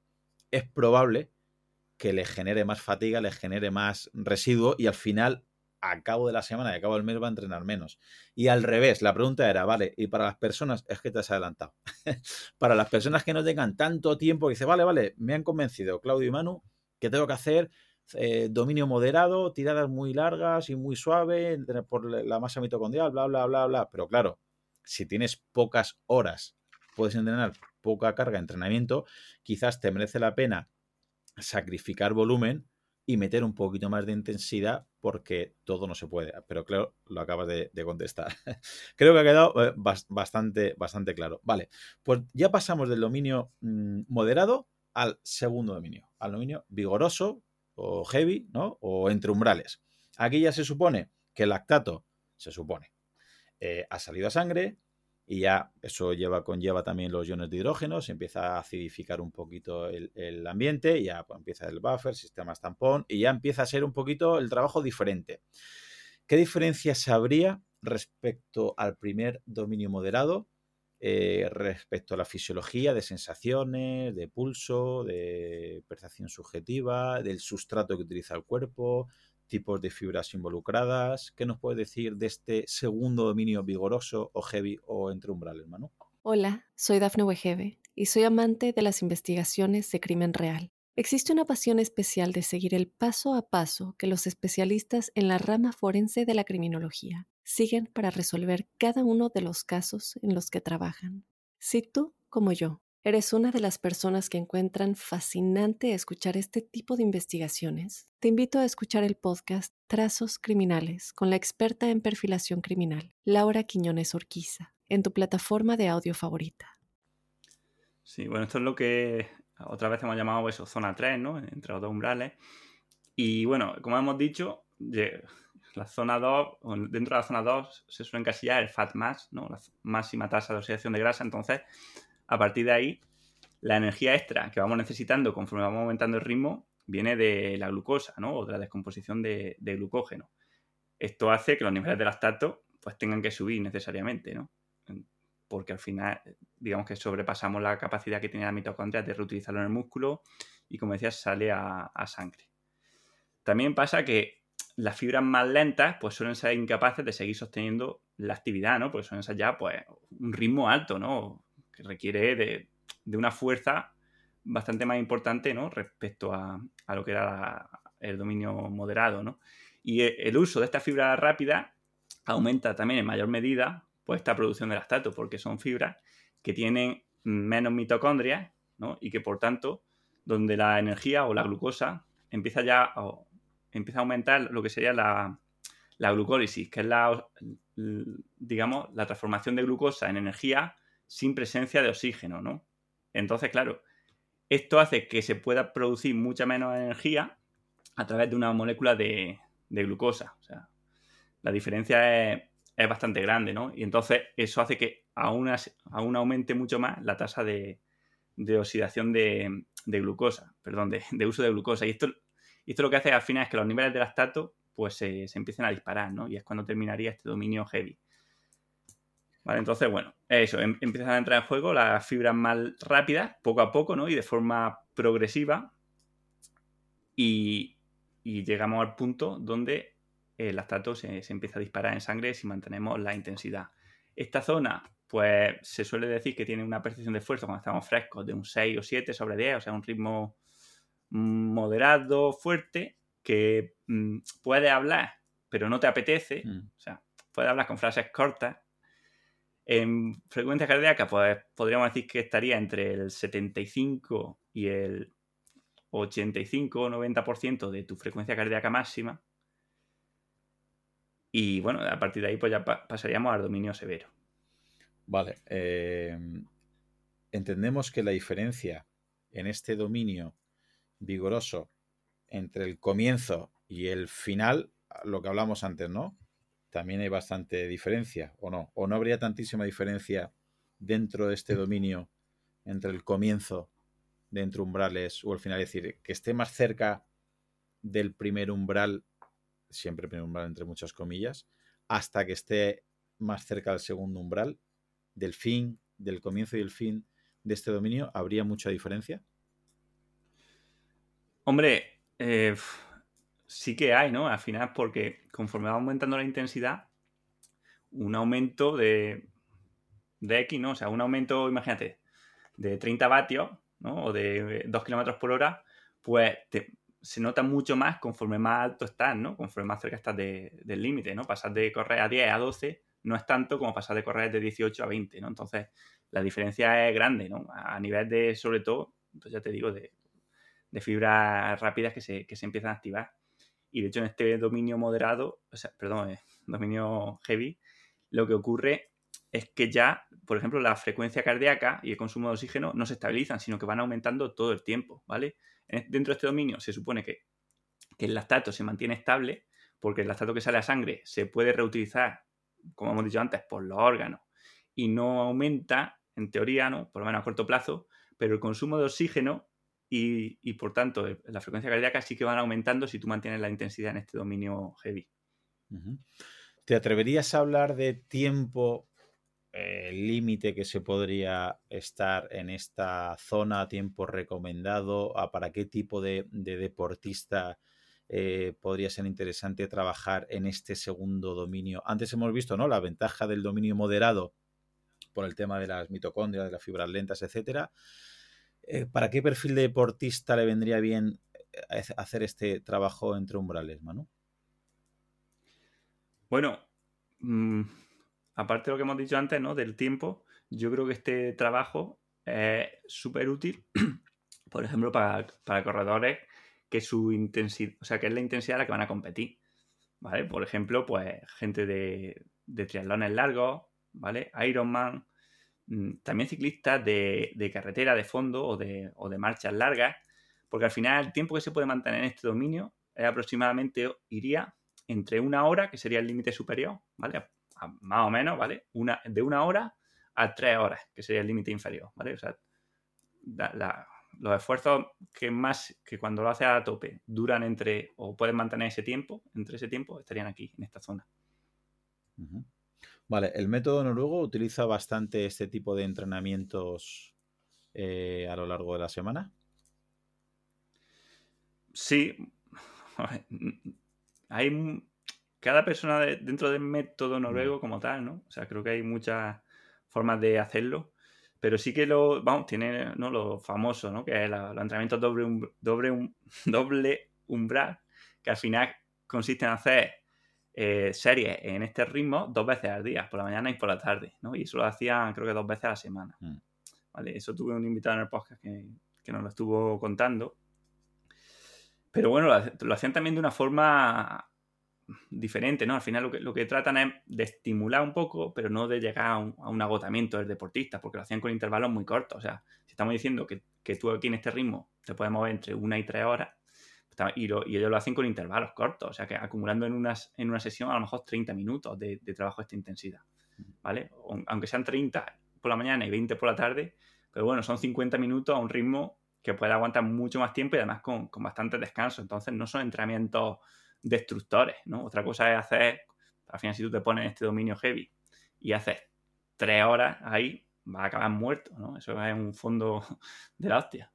es probable que le genere más fatiga, le genere más residuo y al final, a cabo de la semana y a cabo del mes va a entrenar menos. Y al revés, la pregunta era, vale, y para las personas, es que te has adelantado, para las personas que no tengan tanto tiempo, dice, vale, vale, me han convencido Claudio y Manu que tengo que hacer eh, dominio moderado, tiradas muy largas y muy suaves por la masa mitocondrial, bla, bla, bla, bla. Pero claro, si tienes pocas horas, puedes entrenar poca carga de entrenamiento, quizás te merece la pena sacrificar volumen y meter un poquito más de intensidad porque todo no se puede. Pero claro, lo acabas de, contestar. Creo que ha quedado eh, bastante, bastante claro. Vale, pues ya pasamos del dominio mm, moderado al segundo dominio, al dominio vigoroso, o heavy, ¿no? O entre umbrales. Aquí ya se supone que el lactato, se supone, eh, ha salido a sangre y ya eso lleva, conlleva también los iones de hidrógeno, se empieza a acidificar un poquito el, ambiente, ya pues, empieza el buffer, sistema tampón y ya empieza a ser un poquito el trabajo diferente. ¿Qué diferencias habría respecto al primer dominio moderado? Eh, respecto a la fisiología de sensaciones, de pulso, de percepción subjetiva, del sustrato que utiliza el cuerpo, tipos de fibras involucradas. ¿Qué nos puede decir de este segundo dominio vigoroso o heavy o entre umbrales, Manu? Hola, soy Dafne Wegebe y soy amante de las investigaciones de crimen real. Existe una pasión especial de seguir el paso a paso que los especialistas en la rama forense de la criminología siguen para resolver cada uno de los casos en los que trabajan. Si tú, como yo, eres una de las personas que encuentran fascinante escuchar este tipo de investigaciones, te invito a escuchar el podcast Trazos Criminales con la experta en perfilación criminal, Laura Quiñones Orquiza, en tu plataforma de audio favorita. Sí, bueno, esto es lo que otra vez hemos llamado eso, zona 3, ¿no? Entre los dos umbrales. Y bueno, como hemos dicho, la zona 2, dentro de la zona 2 se suele encasillar el fat mass, ¿no? La máxima tasa de oxidación de grasa. Entonces, a partir de ahí, la energía extra que vamos necesitando conforme vamos aumentando el ritmo viene de la glucosa, ¿no? O de la descomposición de, glucógeno. Esto hace que los niveles de lactato pues tengan que subir necesariamente, ¿no? Porque al final, digamos que sobrepasamos la capacidad que tiene la mitocondria de reutilizarlo en el músculo y, como decías, sale a, a sangre. También pasa que las fibras más lentas pues suelen ser incapaces de seguir sosteniendo la actividad, ¿no? Porque suelen ser ya pues un ritmo alto, ¿no? Que requiere de, una fuerza bastante más importante, ¿no? Respecto a, lo que era el dominio moderado, ¿no? Y e, el uso de esta fibra rápida aumenta también en mayor medida pues esta producción de lactato, porque son fibras que tienen menos mitocondrias, ¿no? Y que por tanto, donde la energía o la glucosa empieza ya empieza a aumentar lo que sería la, glucólisis, que es la, digamos, la transformación de glucosa en energía sin presencia de oxígeno, ¿no? Entonces, claro, esto hace que se pueda producir mucha menos energía a través de una molécula de, glucosa. O sea, la diferencia es, bastante grande, ¿no? Y entonces eso hace que aún, aún aumente mucho más la tasa de, oxidación de, glucosa, perdón, de, uso de glucosa. Y esto esto lo que hace al final es que los niveles de lactato pues se, empiecen a disparar, ¿no? Y es cuando terminaría este dominio heavy. Vale, entonces, bueno, eso, em, empiezan a entrar en juego las fibras más rápidas, poco a poco, ¿no? Y de forma progresiva. Y, llegamos al punto donde el lactato se, se, empieza a disparar en sangre si mantenemos la intensidad. Esta zona, pues se suele decir que tiene una percepción de esfuerzo cuando estamos frescos de un 6 o 7 sobre 10, o sea, un ritmo moderado, fuerte, que mm, puede hablar, pero no te apetece, mm. o sea, puede hablar con frases cortas. En frecuencia cardíaca, pues podríamos decir que estaría entre el 75 y el 85 o 90% de tu frecuencia cardíaca máxima. Y bueno, a partir de ahí pues ya pasaríamos al dominio severo. Vale. Eh, entendemos que la diferencia en este dominio vigoroso entre el comienzo y el final, lo que hablamos antes, ¿no? También hay bastante diferencia, ¿o no? ¿O no habría tantísima diferencia dentro de este dominio entre el comienzo de entre umbrales o el final? Es decir, que esté más cerca del primer umbral, siempre primer umbral entre muchas comillas, hasta que esté más cerca del segundo umbral, del fin, del comienzo y el fin de este dominio, ¿habría mucha diferencia? Hombre, eh, sí que hay, ¿no? Al final, porque conforme va aumentando la intensidad, un aumento de, de X, ¿no? O sea, un aumento, imagínate, de 30 vatios, ¿no? O de 2 kilómetros por hora, pues se nota mucho más conforme más alto estás, ¿no? Conforme más cerca estás del límite, ¿no? Pasar de correr a 10 a 12 no es tanto como pasar de correr de 18 a 20, ¿no? Entonces, la diferencia es grande, ¿no? A nivel de, sobre todo, pues ya te digo, de, fibras rápidas que se, que se empiezan a activar. Y de hecho, en este dominio moderado, o sea, perdón, eh, dominio heavy, lo que ocurre es que ya, por ejemplo, la frecuencia cardíaca y el consumo de oxígeno no se estabilizan, sino que van aumentando todo el tiempo, ¿vale? Dentro de este dominio se supone que, que el lactato se mantiene estable, porque el lactato que sale a sangre se puede reutilizar, como hemos dicho antes, por los órganos y no aumenta, en teoría, ¿no? Por lo menos a corto plazo, pero el consumo de oxígeno y, por tanto la frecuencia cardíaca sí que van aumentando si tú mantienes la intensidad en este dominio heavy. ¿Te atreverías a hablar de tiempo eh, límite que se podría estar en esta zona, tiempo recomendado, para qué tipo de, deportista eh, podría ser interesante trabajar en este segundo dominio. Antes hemos visto ¿no? la ventaja del dominio moderado por el tema de las mitocondrias, de las fibras lentas, etcétera. Eh, ¿Para qué perfil de deportista le vendría bien eh, hacer este trabajo entre umbrales, Manu? Bueno, mm, aparte de lo que hemos dicho antes, ¿no? Del tiempo, yo creo que este trabajo es súper útil, por ejemplo, para, corredores que su intensidad, o sea, que es la intensidad a la que van a competir. ¿Vale? Por ejemplo, pues gente de, de triatlones largos, ¿vale? Ironman, también ciclistas de, carretera, de fondo o de, marchas largas, porque al final el tiempo que se puede mantener en este dominio es aproximadamente, iría entre una hora, que sería el límite superior, ¿vale? más o menos, ¿vale? Una, de una hora a tres horas, que sería el límite inferior, ¿vale? O sea, los esfuerzos que más, que cuando lo haces a tope, duran entre, o pueden mantener ese tiempo, entre ese tiempo, estarían aquí, en esta zona. Vale, el método noruego utiliza bastante este tipo de entrenamientos eh, a lo largo de la semana. Sí. Hay cada persona dentro del método noruego mm. como tal, ¿no? O sea, creo que hay muchas formas de hacerlo. Pero sí que lo, vamos, tiene ¿no? lo famoso, ¿no? Que es los entrenamientos doble, doble, doble umbral, que al final consiste en hacer eh, series en este ritmo dos veces al día, por la mañana y por la tarde, ¿no? Y eso lo hacían creo que dos veces a la semana. Mm. ¿Vale? Eso tuve un invitado en el podcast que, nos lo estuvo contando. Pero bueno, lo, hacían también de una forma diferente, ¿no? Al final lo que, lo que tratan es de estimular un poco, pero no de llegar a un, agotamiento del deportista, porque lo hacían con intervalos muy cortos. O sea, si estamos diciendo que, que tú aquí en este ritmo te puedes mover entre una y tres horas, y, ellos lo hacen con intervalos cortos, o sea que acumulando en, unas, en una sesión a lo mejor 30 minutos de, trabajo de esta intensidad, ¿vale? Aunque sean 30 por la mañana y 20 por la tarde, pero bueno, son 50 minutos a un ritmo que puede aguantar mucho más tiempo y además con, con bastante descanso. Entonces no son entrenamientos destructores, ¿no? Otra cosa es hacer, al final si tú te pones este dominio heavy y haces tres horas ahí, va a acabar muerto, ¿no? Eso es un fondo de la hostia.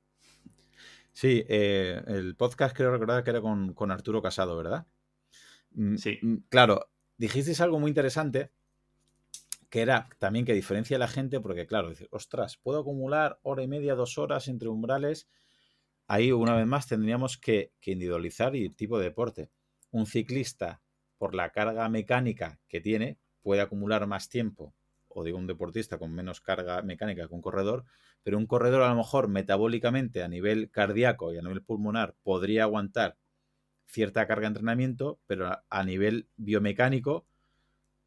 Sí, eh, el podcast creo recordar que era con, Arturo Casado, ¿verdad? Mm, sí. Mm, claro, dijisteis algo muy interesante que era también que diferencia a la gente, porque claro, dices, ostras, puedo acumular hora y media, dos horas entre umbrales. Ahí, una vez más, tendríamos que, que individualizar y tipo de deporte. Un ciclista, por la carga mecánica que tiene, puede acumular más tiempo o digo un deportista con menos carga mecánica que un corredor, pero un corredor a lo mejor metabólicamente a nivel cardíaco y a nivel pulmonar podría aguantar cierta carga de entrenamiento, pero a, nivel biomecánico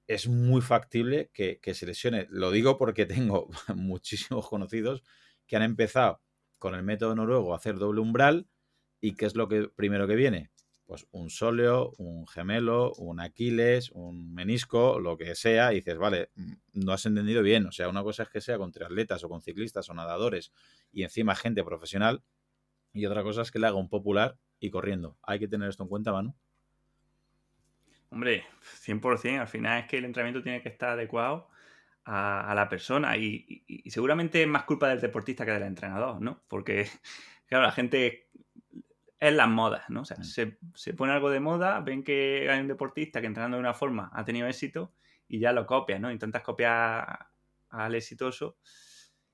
es muy factible que, se lesione. Lo digo porque tengo muchísimos conocidos que han empezado con el método noruego a hacer doble umbral y ¿qué es lo que primero que viene? Pues un sóleo, un gemelo, un Aquiles, un menisco, lo que sea, y dices, vale, mm, no has entendido bien. O sea, una cosa es que sea con triatletas o con ciclistas o nadadores y encima gente profesional, y otra cosa es que le haga un popular y corriendo. Hay que tener esto en cuenta, Manu. Hombre, 100%. Al final es que el entrenamiento tiene que estar adecuado a, la persona y, seguramente es más culpa del deportista que del entrenador, ¿no? Porque, claro, la gente es las modas, ¿no? O sea, mm. se, pone algo de moda, ven que hay un deportista que entrenando de una forma ha tenido éxito y ya lo copias, ¿no? Intentas copiar al exitoso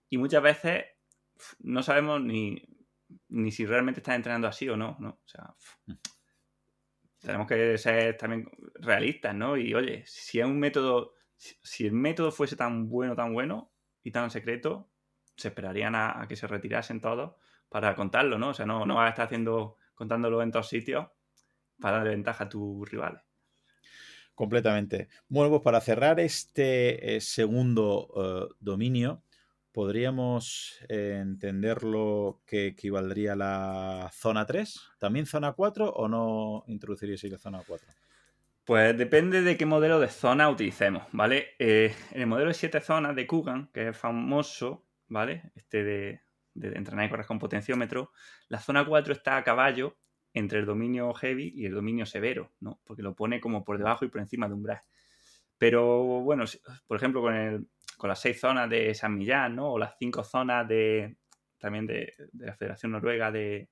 y muchas veces no sabemos ni, ni si realmente estás entrenando así o no, ¿no? O sea, mm. tenemos que ser también realistas, ¿no? Y oye, si es un método, si el método fuese tan bueno, tan bueno y tan secreto, se esperarían a que se retirasen todos para contarlo, ¿no? O sea, no, no vas a estar haciendo, contándolo en todos sitios para darle ventaja a tus rivales. Completamente. Bueno, pues para cerrar este eh, segundo eh, dominio, podríamos eh, entenderlo que equivaldría a la zona 3, también zona 4 o no introduciríais la zona 4? Pues depende de qué modelo de zona utilicemos, ¿vale? en el modelo de 7 zonas de Kugan, que es famoso, ¿vale? Este de, de entrenar y correr con potenciómetro, la zona 4 está a caballo entre el dominio heavy y el dominio severo, ¿no? Porque lo pone como por debajo y por encima de umbral. Pero bueno, por ejemplo, con, el, con las seis zonas de San Millán, ¿no? O las cinco zonas de también de, la Federación Noruega de,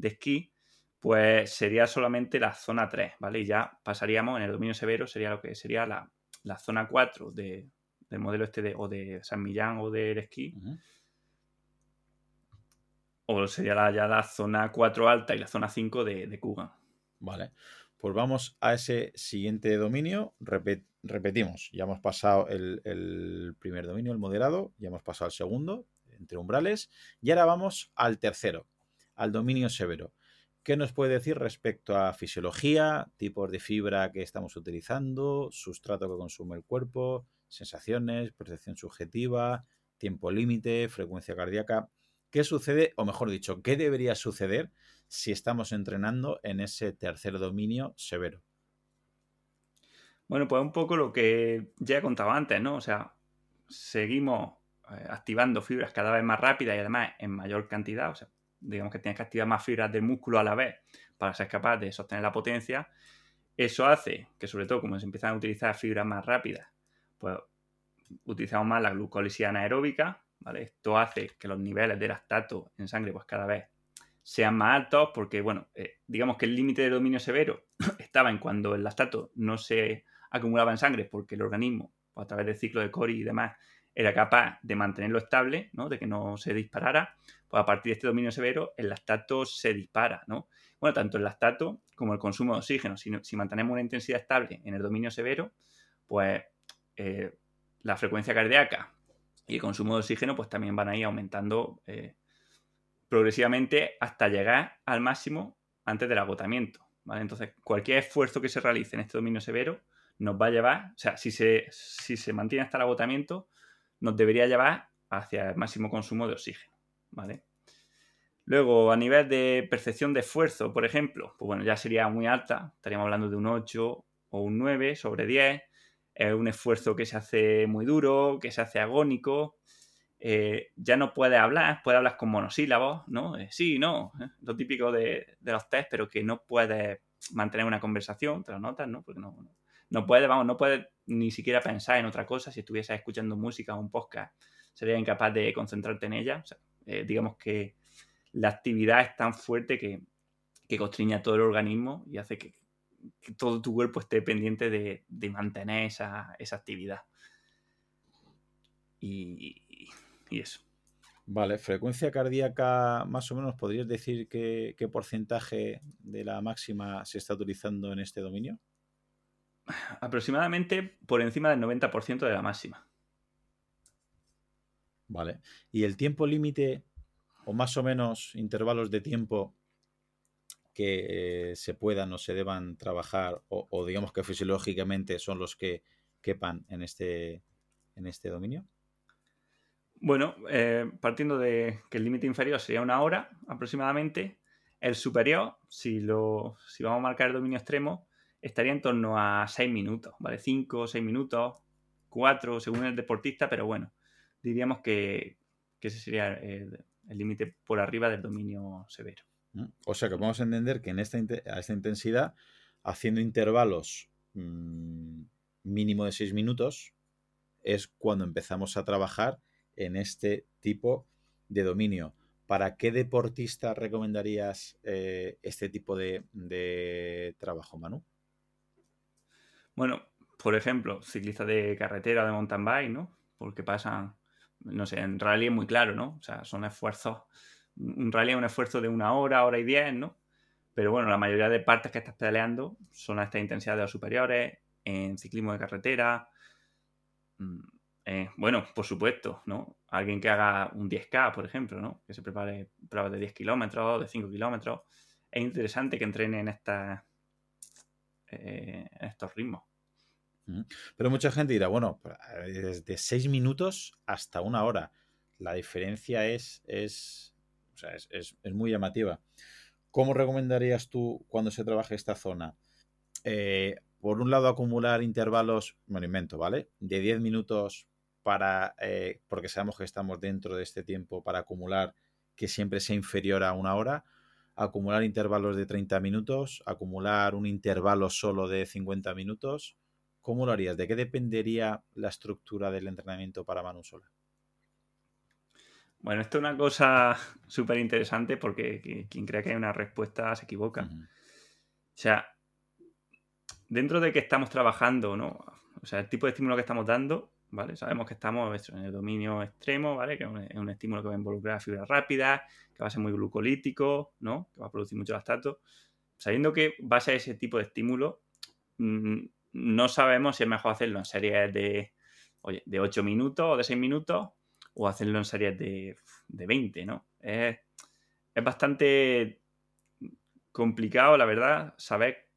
Esquí, pues sería solamente la zona 3, ¿vale? Y ya pasaríamos en el dominio severo, sería lo que sería la, zona 4 de, del modelo este de, o de San Millán o del esquí o sería la, ya la zona 4 alta y la zona 5 de, de Kuga. Vale. Pues vamos a ese siguiente dominio. repetimos, ya hemos pasado el, primer dominio, el moderado, ya hemos pasado el segundo, entre umbrales, y ahora vamos al tercero, al dominio severo. ¿Qué nos puede decir respecto a fisiología, tipos de fibra que estamos utilizando, sustrato que consume el cuerpo, sensaciones, percepción subjetiva, tiempo límite, frecuencia cardíaca? ¿Qué sucede, o mejor dicho, qué debería suceder si estamos entrenando en ese tercer dominio severo? Bueno, pues un poco lo que ya he contado antes, ¿no? O sea, seguimos eh, activando fibras cada vez más rápidas y además en mayor cantidad. O sea, digamos que tienes que activar más fibras del músculo a la vez para ser capaz de sostener la potencia. Eso hace que, sobre todo, como se empiezan a utilizar fibras más rápidas, pues utilizamos más la glucólisis anaeróbica, esto hace que los niveles de lactato en sangre pues cada vez sean más altos porque, bueno, eh, digamos que el límite de dominio severo estaba en cuando el lactato no se acumulaba en sangre porque el organismo, pues, a través del ciclo de Cori y demás, era capaz de mantenerlo estable, ¿no? De que no se disparara. Pues a partir de este dominio severo, el lactato se dispara, ¿no? Bueno, tanto el lactato como el consumo de oxígeno. Si, mantenemos una intensidad estable en el dominio severo, pues eh, la frecuencia cardíaca y el consumo de oxígeno pues también van a ir aumentando eh, progresivamente hasta llegar al máximo antes del agotamiento. ¿vale? Entonces, cualquier esfuerzo que se realice en este dominio severo nos va a llevar, o sea, si se, si se mantiene hasta el agotamiento, nos debería llevar hacia el máximo consumo de oxígeno. ¿vale? Luego, a nivel de percepción de esfuerzo, por ejemplo, pues bueno, ya sería muy alta, estaríamos hablando de un 8 o un 9 sobre 10 es un esfuerzo que se hace muy duro, que se hace agónico, eh, ya no puedes hablar, puedes hablar con monosílabos, ¿no? Eh, sí, no, ¿eh? lo típico de, los test, pero que no puedes mantener una conversación, te lo notas, ¿no? Porque no, no, puedes, vamos, no puedes ni siquiera pensar en otra cosa. Si estuvieses escuchando música o un podcast, serías incapaz de concentrarte en ella. digamos que la actividad es tan fuerte que, que constriña todo el organismo y hace que, que todo tu cuerpo esté pendiente de, mantener esa, actividad. Y, eso. Vale, frecuencia cardíaca, más o menos, ¿podrías decir qué, porcentaje de la máxima se está utilizando en este dominio? Aproximadamente por encima del 90% de la máxima. Vale. ¿Y el tiempo límite o más o menos intervalos de tiempo que se puedan o se deban trabajar o, digamos que fisiológicamente son los que quepan en este, en este dominio? Bueno, eh, partiendo de que el límite inferior sería una hora aproximadamente, el superior, si, lo, si vamos a marcar el dominio extremo, estaría en torno a 6 minutos, ¿vale? 5, 6 minutos, 4 según el deportista, pero bueno, diríamos que, ese sería el límite por arriba del dominio severo. O sea que podemos entender que en esta, a esta intensidad, haciendo intervalos mm, mínimo de 6 minutos, es cuando empezamos a trabajar en este tipo de dominio. ¿Para qué deportista recomendarías eh, este tipo de, trabajo, Manu? Bueno, por ejemplo, ciclistas de carretera, de mountain bike, ¿no? Porque pasan, no sé, en rally es muy claro, ¿no? O sea, son esfuerzos, un rally es un esfuerzo de una hora, hora y diez, ¿no? Pero bueno, la mayoría de partes que estás peleando son a estas intensidades de los superiores, en ciclismo de carretera. Mm, eh, bueno, por supuesto, ¿no? Alguien que haga un 10K, por ejemplo, ¿no? Que se prepare pruebas de 10 kilómetros, de 5 kilómetros. Es interesante que entrene en, esta, eh, estos ritmos. Pero mucha gente dirá, bueno, desde 6 minutos hasta una hora. La diferencia es, es, es, es muy llamativa. ¿Cómo recomendarías tú cuando se trabaje esta zona? Eh, por un lado, acumular intervalos, bueno, invento, ¿vale? De 10 minutos para, eh, porque sabemos que estamos dentro de este tiempo para acumular que siempre sea inferior a una hora, acumular intervalos de 30 minutos, acumular un intervalo solo de 50 minutos. ¿Cómo lo harías? ¿De qué dependería la estructura del entrenamiento para Manu Sola? Bueno, esto es una cosa súper interesante porque quien crea que hay una respuesta se equivoca. O sea, dentro de que estamos trabajando, ¿no? O sea, el tipo de estímulo que estamos dando, ¿vale? Sabemos que estamos en el dominio extremo, ¿vale? Que es un, estímulo que va a involucrar fibras rápidas, que va a ser muy glucolítico, ¿no? Que va a producir mucho lactato. Sabiendo que va a ser ese tipo de estímulo, mm, no sabemos si es mejor hacerlo en series de, oye, de 8 minutos o de 6 minutos o hacerlo en series de, de 20, ¿no? Es, es bastante complicado, la verdad, saber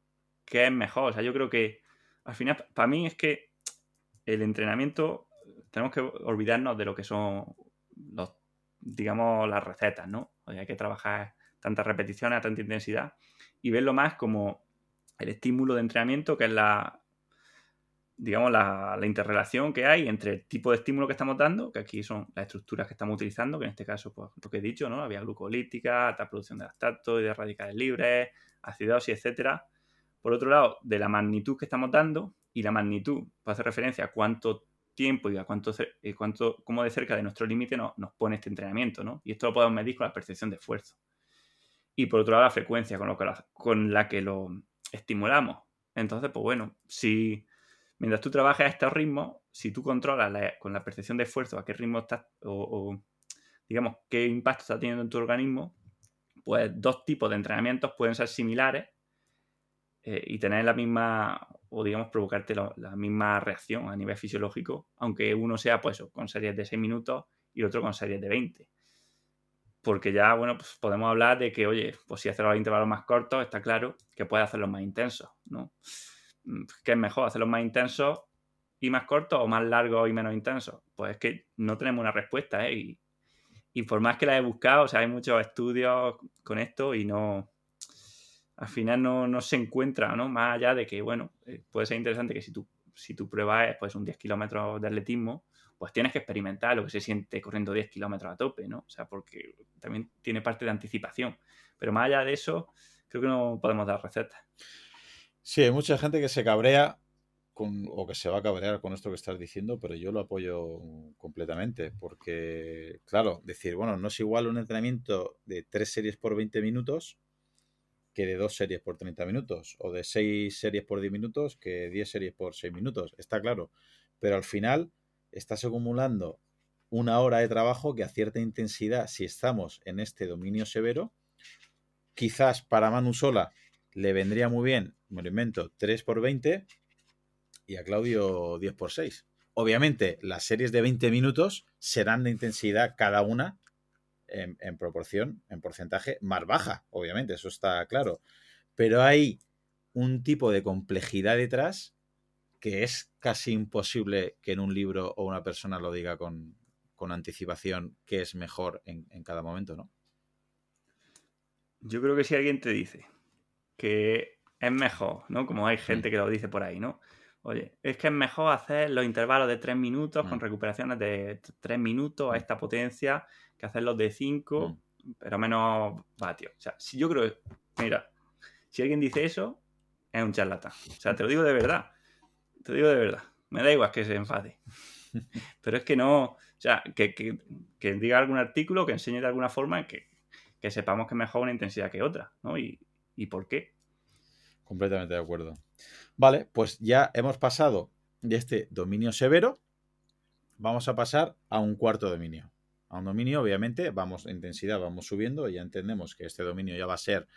qué es mejor. O sea, yo creo que al final, para mí es que el entrenamiento, tenemos que olvidarnos de lo que son los, digamos, las recetas, ¿no? O sea, hay que trabajar tantas repeticiones a tanta intensidad y verlo más como el estímulo de entrenamiento, que es la, digamos, la, interrelación que hay entre el tipo de estímulo que estamos dando, que aquí son las estructuras que estamos utilizando, que en este caso, pues, lo que he dicho, ¿no? La vía glucolítica, alta producción de lactato y de radicales libres, acidosis, etcétera, por otro lado, de la magnitud que estamos dando, y la magnitud puede hacer referencia a cuánto tiempo y a cuánto, cuánto cómo de cerca de nuestro límite nos, pone este entrenamiento, ¿no? Y esto lo podemos medir con la percepción de esfuerzo. Y por otro lado, la frecuencia con, lo que con la que lo estimulamos. Entonces, pues bueno, si mientras tú trabajas a estos ritmos, si tú controlas con la percepción de esfuerzo a qué ritmo estás o, digamos, qué impacto está teniendo en tu organismo, pues dos tipos de entrenamientos pueden ser similares eh, y tener la misma, o digamos, provocarte la misma reacción a nivel fisiológico, aunque uno sea, pues, con series de 6 minutos y otro con series de 20. Porque ya, bueno, pues podemos hablar de que, oye, pues si hacer los intervalos más cortos, está claro que puede hacerlos más intensos, ¿no? Mm, ¿Qué es mejor? ¿Hacerlos más intensos y más cortos o más largos y menos intensos? Pues es que no tenemos una respuesta, ¿eh? Y, y por más que la he buscado, o sea, hay muchos estudios con esto y no, al final no, se encuentra, ¿no? Más allá de que, bueno, eh, puede ser interesante que si tu, si tu prueba es pues, un 10 kilómetros de atletismo, pues tienes que experimentar lo que se siente corriendo 10 kilómetros a tope, ¿no? O sea, porque también tiene parte de anticipación. Pero más allá de eso, creo que no podemos dar recetas. Sí, hay mucha gente que se cabrea con, o que se va a cabrear con esto que estás diciendo, pero yo lo apoyo completamente, porque, claro, decir, bueno, no es igual un entrenamiento de tres series por 20 minutos que de dos series por 30 minutos, o de seis series por 10 minutos que 10 series por 6 minutos, está claro. Pero al final estás acumulando una hora de trabajo que a cierta intensidad, si estamos en este dominio severo, quizás para Manu Sola le vendría muy bien, me lo invento, 3 por 20 y a Claudio 10 por 6. Obviamente, las series de 20 minutos serán de intensidad cada una en, proporción, en porcentaje, más baja, obviamente, eso está claro. Pero hay un tipo de complejidad detrás que es casi imposible que en un libro o una persona lo diga con, anticipación que es mejor en, en, cada momento, ¿no? Yo creo que si alguien te dice que es mejor, ¿no? Como hay gente que lo dice por ahí, ¿no? Oye, es que es mejor hacer los intervalos de 3 minutos con mm. recuperaciones de 3 minutos a mm. esta potencia que hacerlos de 5, mm. pero menos vatios. O sea, si yo creo, mira, si alguien dice eso, es un charlatán. O sea, te lo digo de verdad. Te lo digo de verdad. Me da igual que se enfade. Pero es que no, o sea, que, que, diga algún artículo, que enseñe de alguna forma que, que sepamos que es mejor una intensidad que otra, ¿no? Y, y por qué. Completamente de acuerdo. Vale, pues ya hemos pasado de este dominio severo, vamos a pasar a un cuarto dominio. A un dominio, obviamente, vamos, intensidad vamos subiendo, ya entendemos que este dominio ya va a ser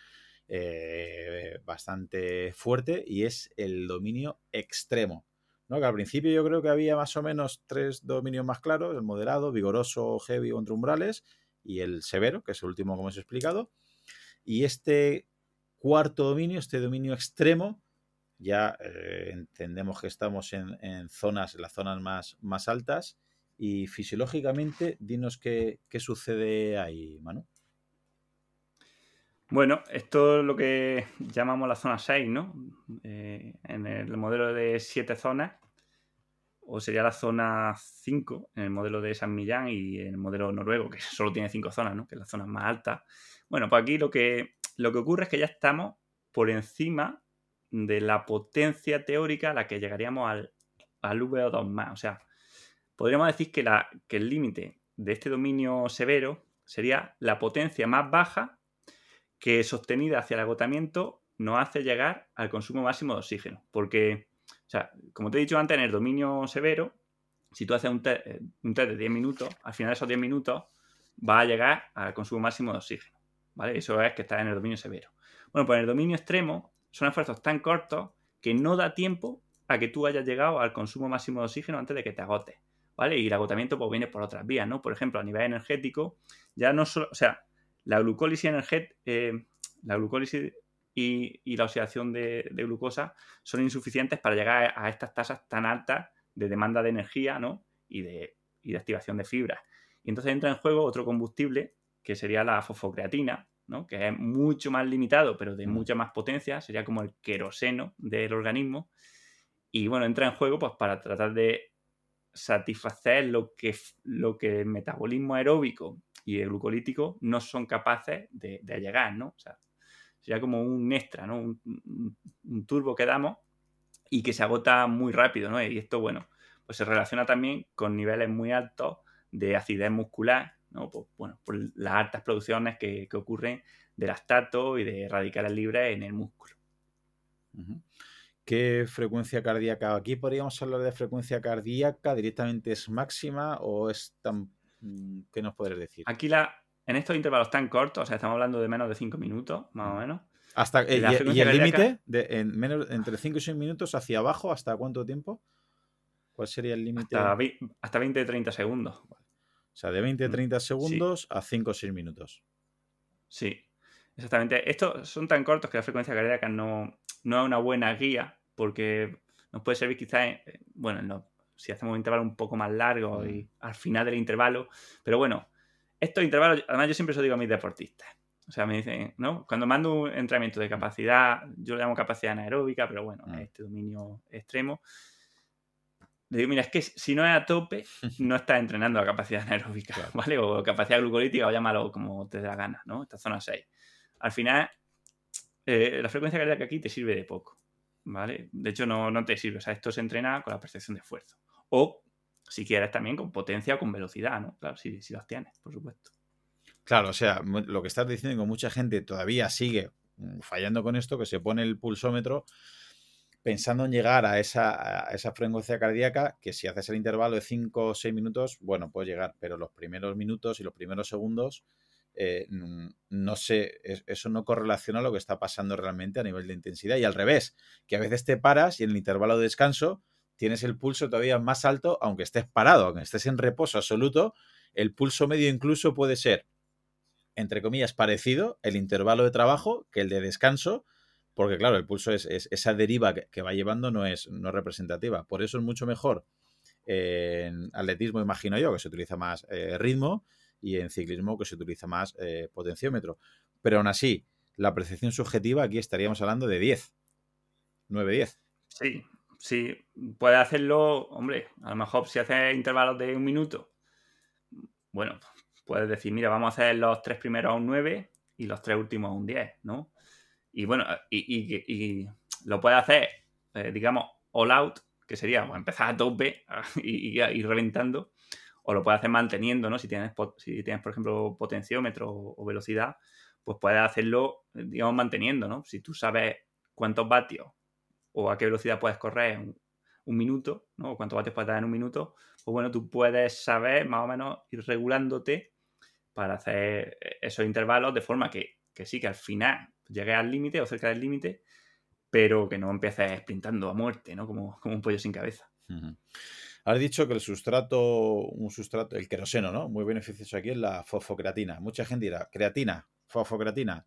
eh, bastante fuerte y es el dominio extremo. Que al principio yo creo que había más o menos tres dominios más claros, el moderado, vigoroso, heavy o entre umbrales, y el severo, que es el último como hemos explicado. Y este cuarto dominio, este dominio extremo, ya eh, entendemos que estamos en, zonas, las zonas más, más altas. Y fisiológicamente, dinos qué, sucede ahí, Manu. Bueno, esto es lo que llamamos la zona 6, ¿no? Eh, en el modelo de 7 zonas, o sería la zona 5 en el modelo de San Millán y en el modelo noruego, que solo tiene 5 zonas, ¿no? Que es la zona más alta. Bueno, pues aquí lo que lo que ocurre es que ya estamos por encima de la potencia teórica a la que llegaríamos al, al VO2 más. O sea, podríamos decir que, la, que el límite de este dominio severo sería la potencia más baja que sostenida hacia el agotamiento nos hace llegar al consumo máximo de oxígeno. Porque, o sea, como te he dicho antes, en el dominio severo, si tú haces un test, eh, un test de 10 minutos, al final de esos 10 minutos va a llegar al consumo máximo de oxígeno. ¿Vale? Eso es que está en el dominio severo. Bueno, pues en el dominio extremo son esfuerzos tan cortos que no da tiempo a que tú hayas llegado al consumo máximo de oxígeno antes de que te agotes, ¿vale? Y el agotamiento pues viene por otras vías, ¿no? Por ejemplo, a nivel energético, ya no solo, o sea, la glucólisis energética, eh, la glucólisis y, la oxidación de, glucosa son insuficientes para llegar a, estas tasas tan altas de demanda de energía, ¿no? Y de, y de activación de fibras. Y entonces entra en juego otro combustible que sería la fosfocreatina, ¿no? que es mucho más limitado, pero de mm. mucha más potencia, sería como el queroseno del organismo. Y bueno, entra en juego pues, para tratar de satisfacer lo que, lo que el metabolismo aeróbico y el glucolítico no son capaces de, llegar, ¿no? O sea, sería como un extra, ¿no? Un, un, turbo que damos y que se agota muy rápido, ¿no? Y esto, bueno, pues se relaciona también con niveles muy altos de acidez muscular pues, bueno, por las altas producciones que, ocurren de lactato y de radicales libres en el músculo. ¿Qué frecuencia cardíaca? Aquí podríamos hablar de frecuencia cardíaca, directamente es máxima o es tan... Mm, ¿Qué nos podrías decir? Aquí la, en estos intervalos tan cortos, o sea, estamos hablando de menos de 5 minutos, más o menos. Hasta, eh, ¿Y, el límite? En menos, entre 5 y 6 minutos hacia abajo, ¿hasta cuánto tiempo? ¿Cuál sería el límite? Hasta, hasta 20-30 segundos. O sea, de 20 a 30 segundos a 5 o 6 minutos. Sí, exactamente. Estos son tan cortos que la frecuencia cardíaca no, no es una buena guía porque nos puede servir quizás, bueno, si hacemos un intervalo un poco más largo y al final del intervalo. Pero bueno, estos intervalos, además yo siempre eso digo a mis deportistas. O sea, me dicen, ¿no? Cuando mando un entrenamiento de capacidad, yo lo llamo capacidad anaeróbica, pero bueno, este dominio extremo, le digo, mira, es que si no es a tope, no estás entrenando la capacidad anaeróbica, ¿vale? O capacidad glucolítica, o llámalo como te dé la gana, ¿no? Esta zona 6. Al final, eh, la frecuencia cardíaca aquí te sirve de poco, ¿vale? De hecho, no, no te sirve. O sea, esto se entrena con la percepción de esfuerzo. O, si quieres, también con potencia o con velocidad, ¿no? Claro, si, si las tienes, por supuesto. Claro, o sea, lo que estás diciendo es que mucha gente todavía sigue mm, fallando con esto, que se pone el pulsómetro pensando en llegar a esa, esa frecuencia cardíaca, que si haces el intervalo de 5 o 6 minutos, bueno, puedes llegar, pero los primeros minutos y los primeros segundos, eh, no sé, eso no correlaciona a lo que está pasando realmente a nivel de intensidad. Y al revés, que a veces te paras y en el intervalo de descanso tienes el pulso todavía más alto, aunque estés parado, aunque estés en reposo absoluto, el pulso medio incluso puede ser entre comillas, parecido el intervalo de trabajo que el de descanso, porque claro, el pulso es, esa deriva que, va llevando no es, no representativa. Por eso es mucho mejor en atletismo, imagino yo, que se utiliza más eh, ritmo y en ciclismo que se utiliza más eh, potenciómetro. Pero aún así, la percepción subjetiva aquí estaríamos hablando de 10. 9-10. Sí, sí. Puede hacerlo, hombre, a lo mejor si hace intervalos de un minuto, bueno, puedes decir, mira, vamos a hacer los tres primeros a un 9 y los tres últimos a un 10, ¿no? Y bueno, y, lo puede hacer, eh, digamos, all out, que sería pues, empezar a tope y, ir reventando, o lo puede hacer manteniendo, ¿no? Si tienes, si tienes por ejemplo, potenciómetro o velocidad, pues puedes hacerlo, digamos, manteniendo, ¿no? Si tú sabes cuántos vatios o a qué velocidad puedes correr un, minuto, ¿no? O cuántos vatios puedes dar en un minuto, pues bueno, tú puedes saber más o menos ir regulándote para hacer esos intervalos de forma que, sí, que al final llegues al límite o cerca del límite, pero que no empieces sprintando a muerte, ¿no? Como, como un pollo sin cabeza. Has dicho que el sustrato, un sustrato, el queroseno, ¿no? Muy beneficioso aquí es la fosfocreatina. Mucha gente dirá, creatina, fosfocreatina.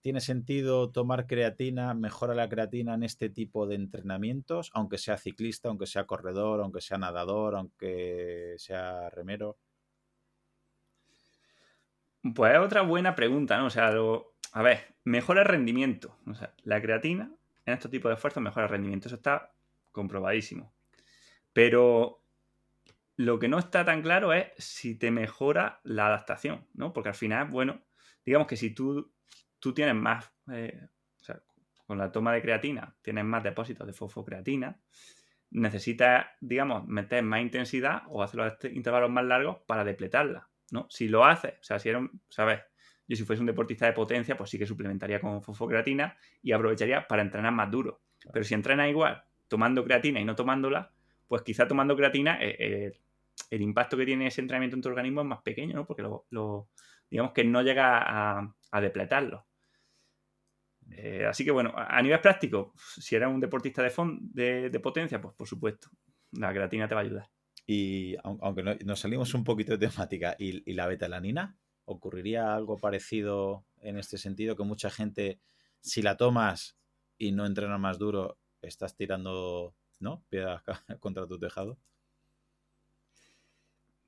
¿Tiene sentido tomar creatina, mejora la creatina en este tipo de entrenamientos, aunque sea ciclista, aunque sea corredor, aunque sea nadador, aunque sea remero? Pues es otra buena pregunta, ¿no? O sea, a ver, mejora el rendimiento. O sea, la creatina en estos tipos de esfuerzos mejora el rendimiento. Eso está comprobadísimo. Pero lo que no está tan claro es si te mejora la adaptación, ¿no? Porque al final, bueno, digamos que si tú, tú tienes más, eh, o sea, con la toma de creatina, tienes más depósitos de fosfocreatina, necesitas, digamos, meter más intensidad o hacer los intervalos más largos para depletarla. ¿No? Si lo hace, o sea, si era ¿sabes? Yo si fuese un deportista de potencia, pues sí que suplementaría con fosfocreatina y aprovecharía para entrenar más duro. Pero si entrena igual, tomando creatina y no tomándola, pues quizá tomando creatina eh, eh, el impacto que tiene ese entrenamiento en tu organismo es más pequeño, ¿no? Porque lo, digamos que no llega a, a depletarlo. Eh, así que bueno, a nivel práctico, si eres un deportista de, de, de potencia, pues por supuesto, la creatina te va a ayudar. Y aunque nos salimos un poquito de temática, ¿y, la betalanina? ¿Ocurriría algo parecido en este sentido? Que mucha gente, si la tomas y no entrenas más duro, estás tirando ¿no? piedras contra tu tejado.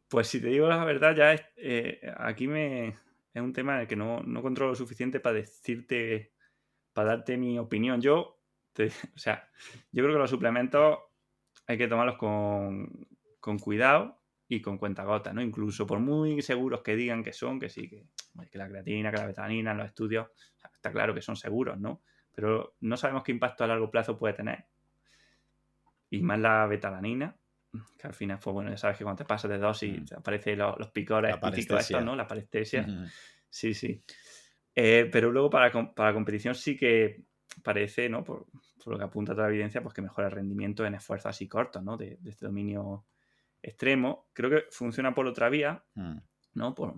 Pues si te digo la verdad, ya es, eh, aquí me, es un tema en el que no, no controlo lo suficiente para decirte, para darte mi opinión. Yo, o sea, yo creo que los suplementos hay que tomarlos con, con cuidado y con cuentagotas, ¿no? Incluso por muy seguros que digan que son, que sí, que, que la creatina, que la betanina, los estudios, está claro que son seguros, ¿no? Pero no sabemos qué impacto a largo plazo puede tener. Y más la betalanina, que al final, fue pues bueno, ya sabes que cuando te pasas de dosis mm. aparecen los, picores típicos estos, ¿no? La parestesia. Sí, sí. Eh, pero luego para, para la competición sí que parece, ¿no? Por, lo que apunta toda la evidencia, pues que mejora el rendimiento en esfuerzos así cortos, ¿no? De, de este dominio extremo, creo que funciona por otra vía, hmm. ¿no? Por,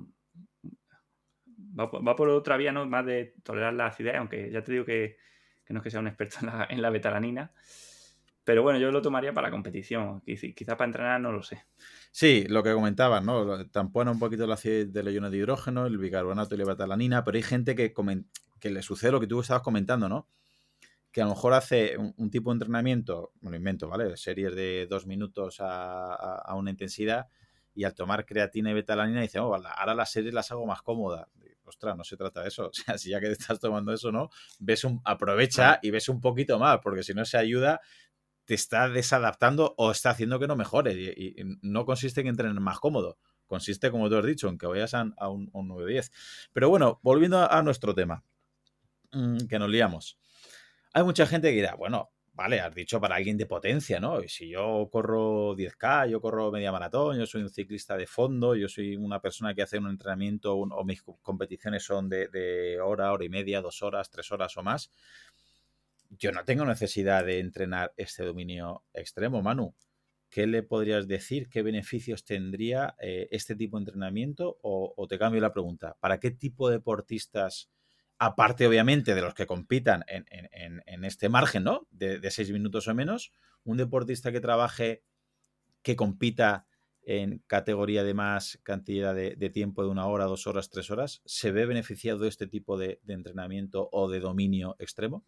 va, por otra vía, ¿no? Más de tolerar la acidez, aunque ya te digo que, no es que sea un experto en la, betalanina. Pero bueno, yo lo tomaría para la competición. Quizá para entrenar no lo sé. Sí, lo que comentabas, ¿no? Tampona un poquito la acidez del iono de hidrógeno, el bicarbonato y la betalanina, pero hay gente que, que le sucede lo que tú estabas comentando, ¿no? Que a lo mejor hace un, tipo de entrenamiento, me lo invento, ¿vale? Series de dos minutos a, una intensidad y al tomar creatina y betalanina dice, oh, ahora las series las hago más cómodas. Ostras, no se trata de eso. O sea, si ya que te estás tomando eso, ¿no? Ves un, aprovecha y ves un poquito más, porque si no se ayuda, te está desadaptando o está haciendo que no mejores. Y, no consiste en entrenar más cómodo. Consiste, como tú has dicho, en que vayas a, un, 9-10. Pero bueno, volviendo a, nuestro tema, mm, que nos liamos. Hay mucha gente que dirá, bueno, vale, has dicho para alguien de potencia, ¿no? Y si yo corro 10K, yo corro media maratón, yo soy un ciclista de fondo, yo soy una persona que hace un entrenamiento o mis competiciones son de, hora, hora y media, dos horas, tres horas o más, yo no tengo necesidad de entrenar este dominio extremo, Manu. ¿Qué le podrías decir? ¿Qué beneficios tendría eh, este tipo de entrenamiento? O, o, te cambio la pregunta, ¿para qué tipo de deportistas aparte obviamente de los que compitan en, este margen, ¿no? De, seis minutos o menos, un deportista que trabaje, que compita en categoría de más cantidad de, tiempo de una hora, dos horas, tres horas, ¿se ve beneficiado de este tipo de, de entrenamiento o de dominio extremo?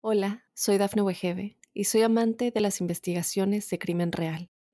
Hola, soy Dafne Wegebe y soy amante de las investigaciones de crimen real.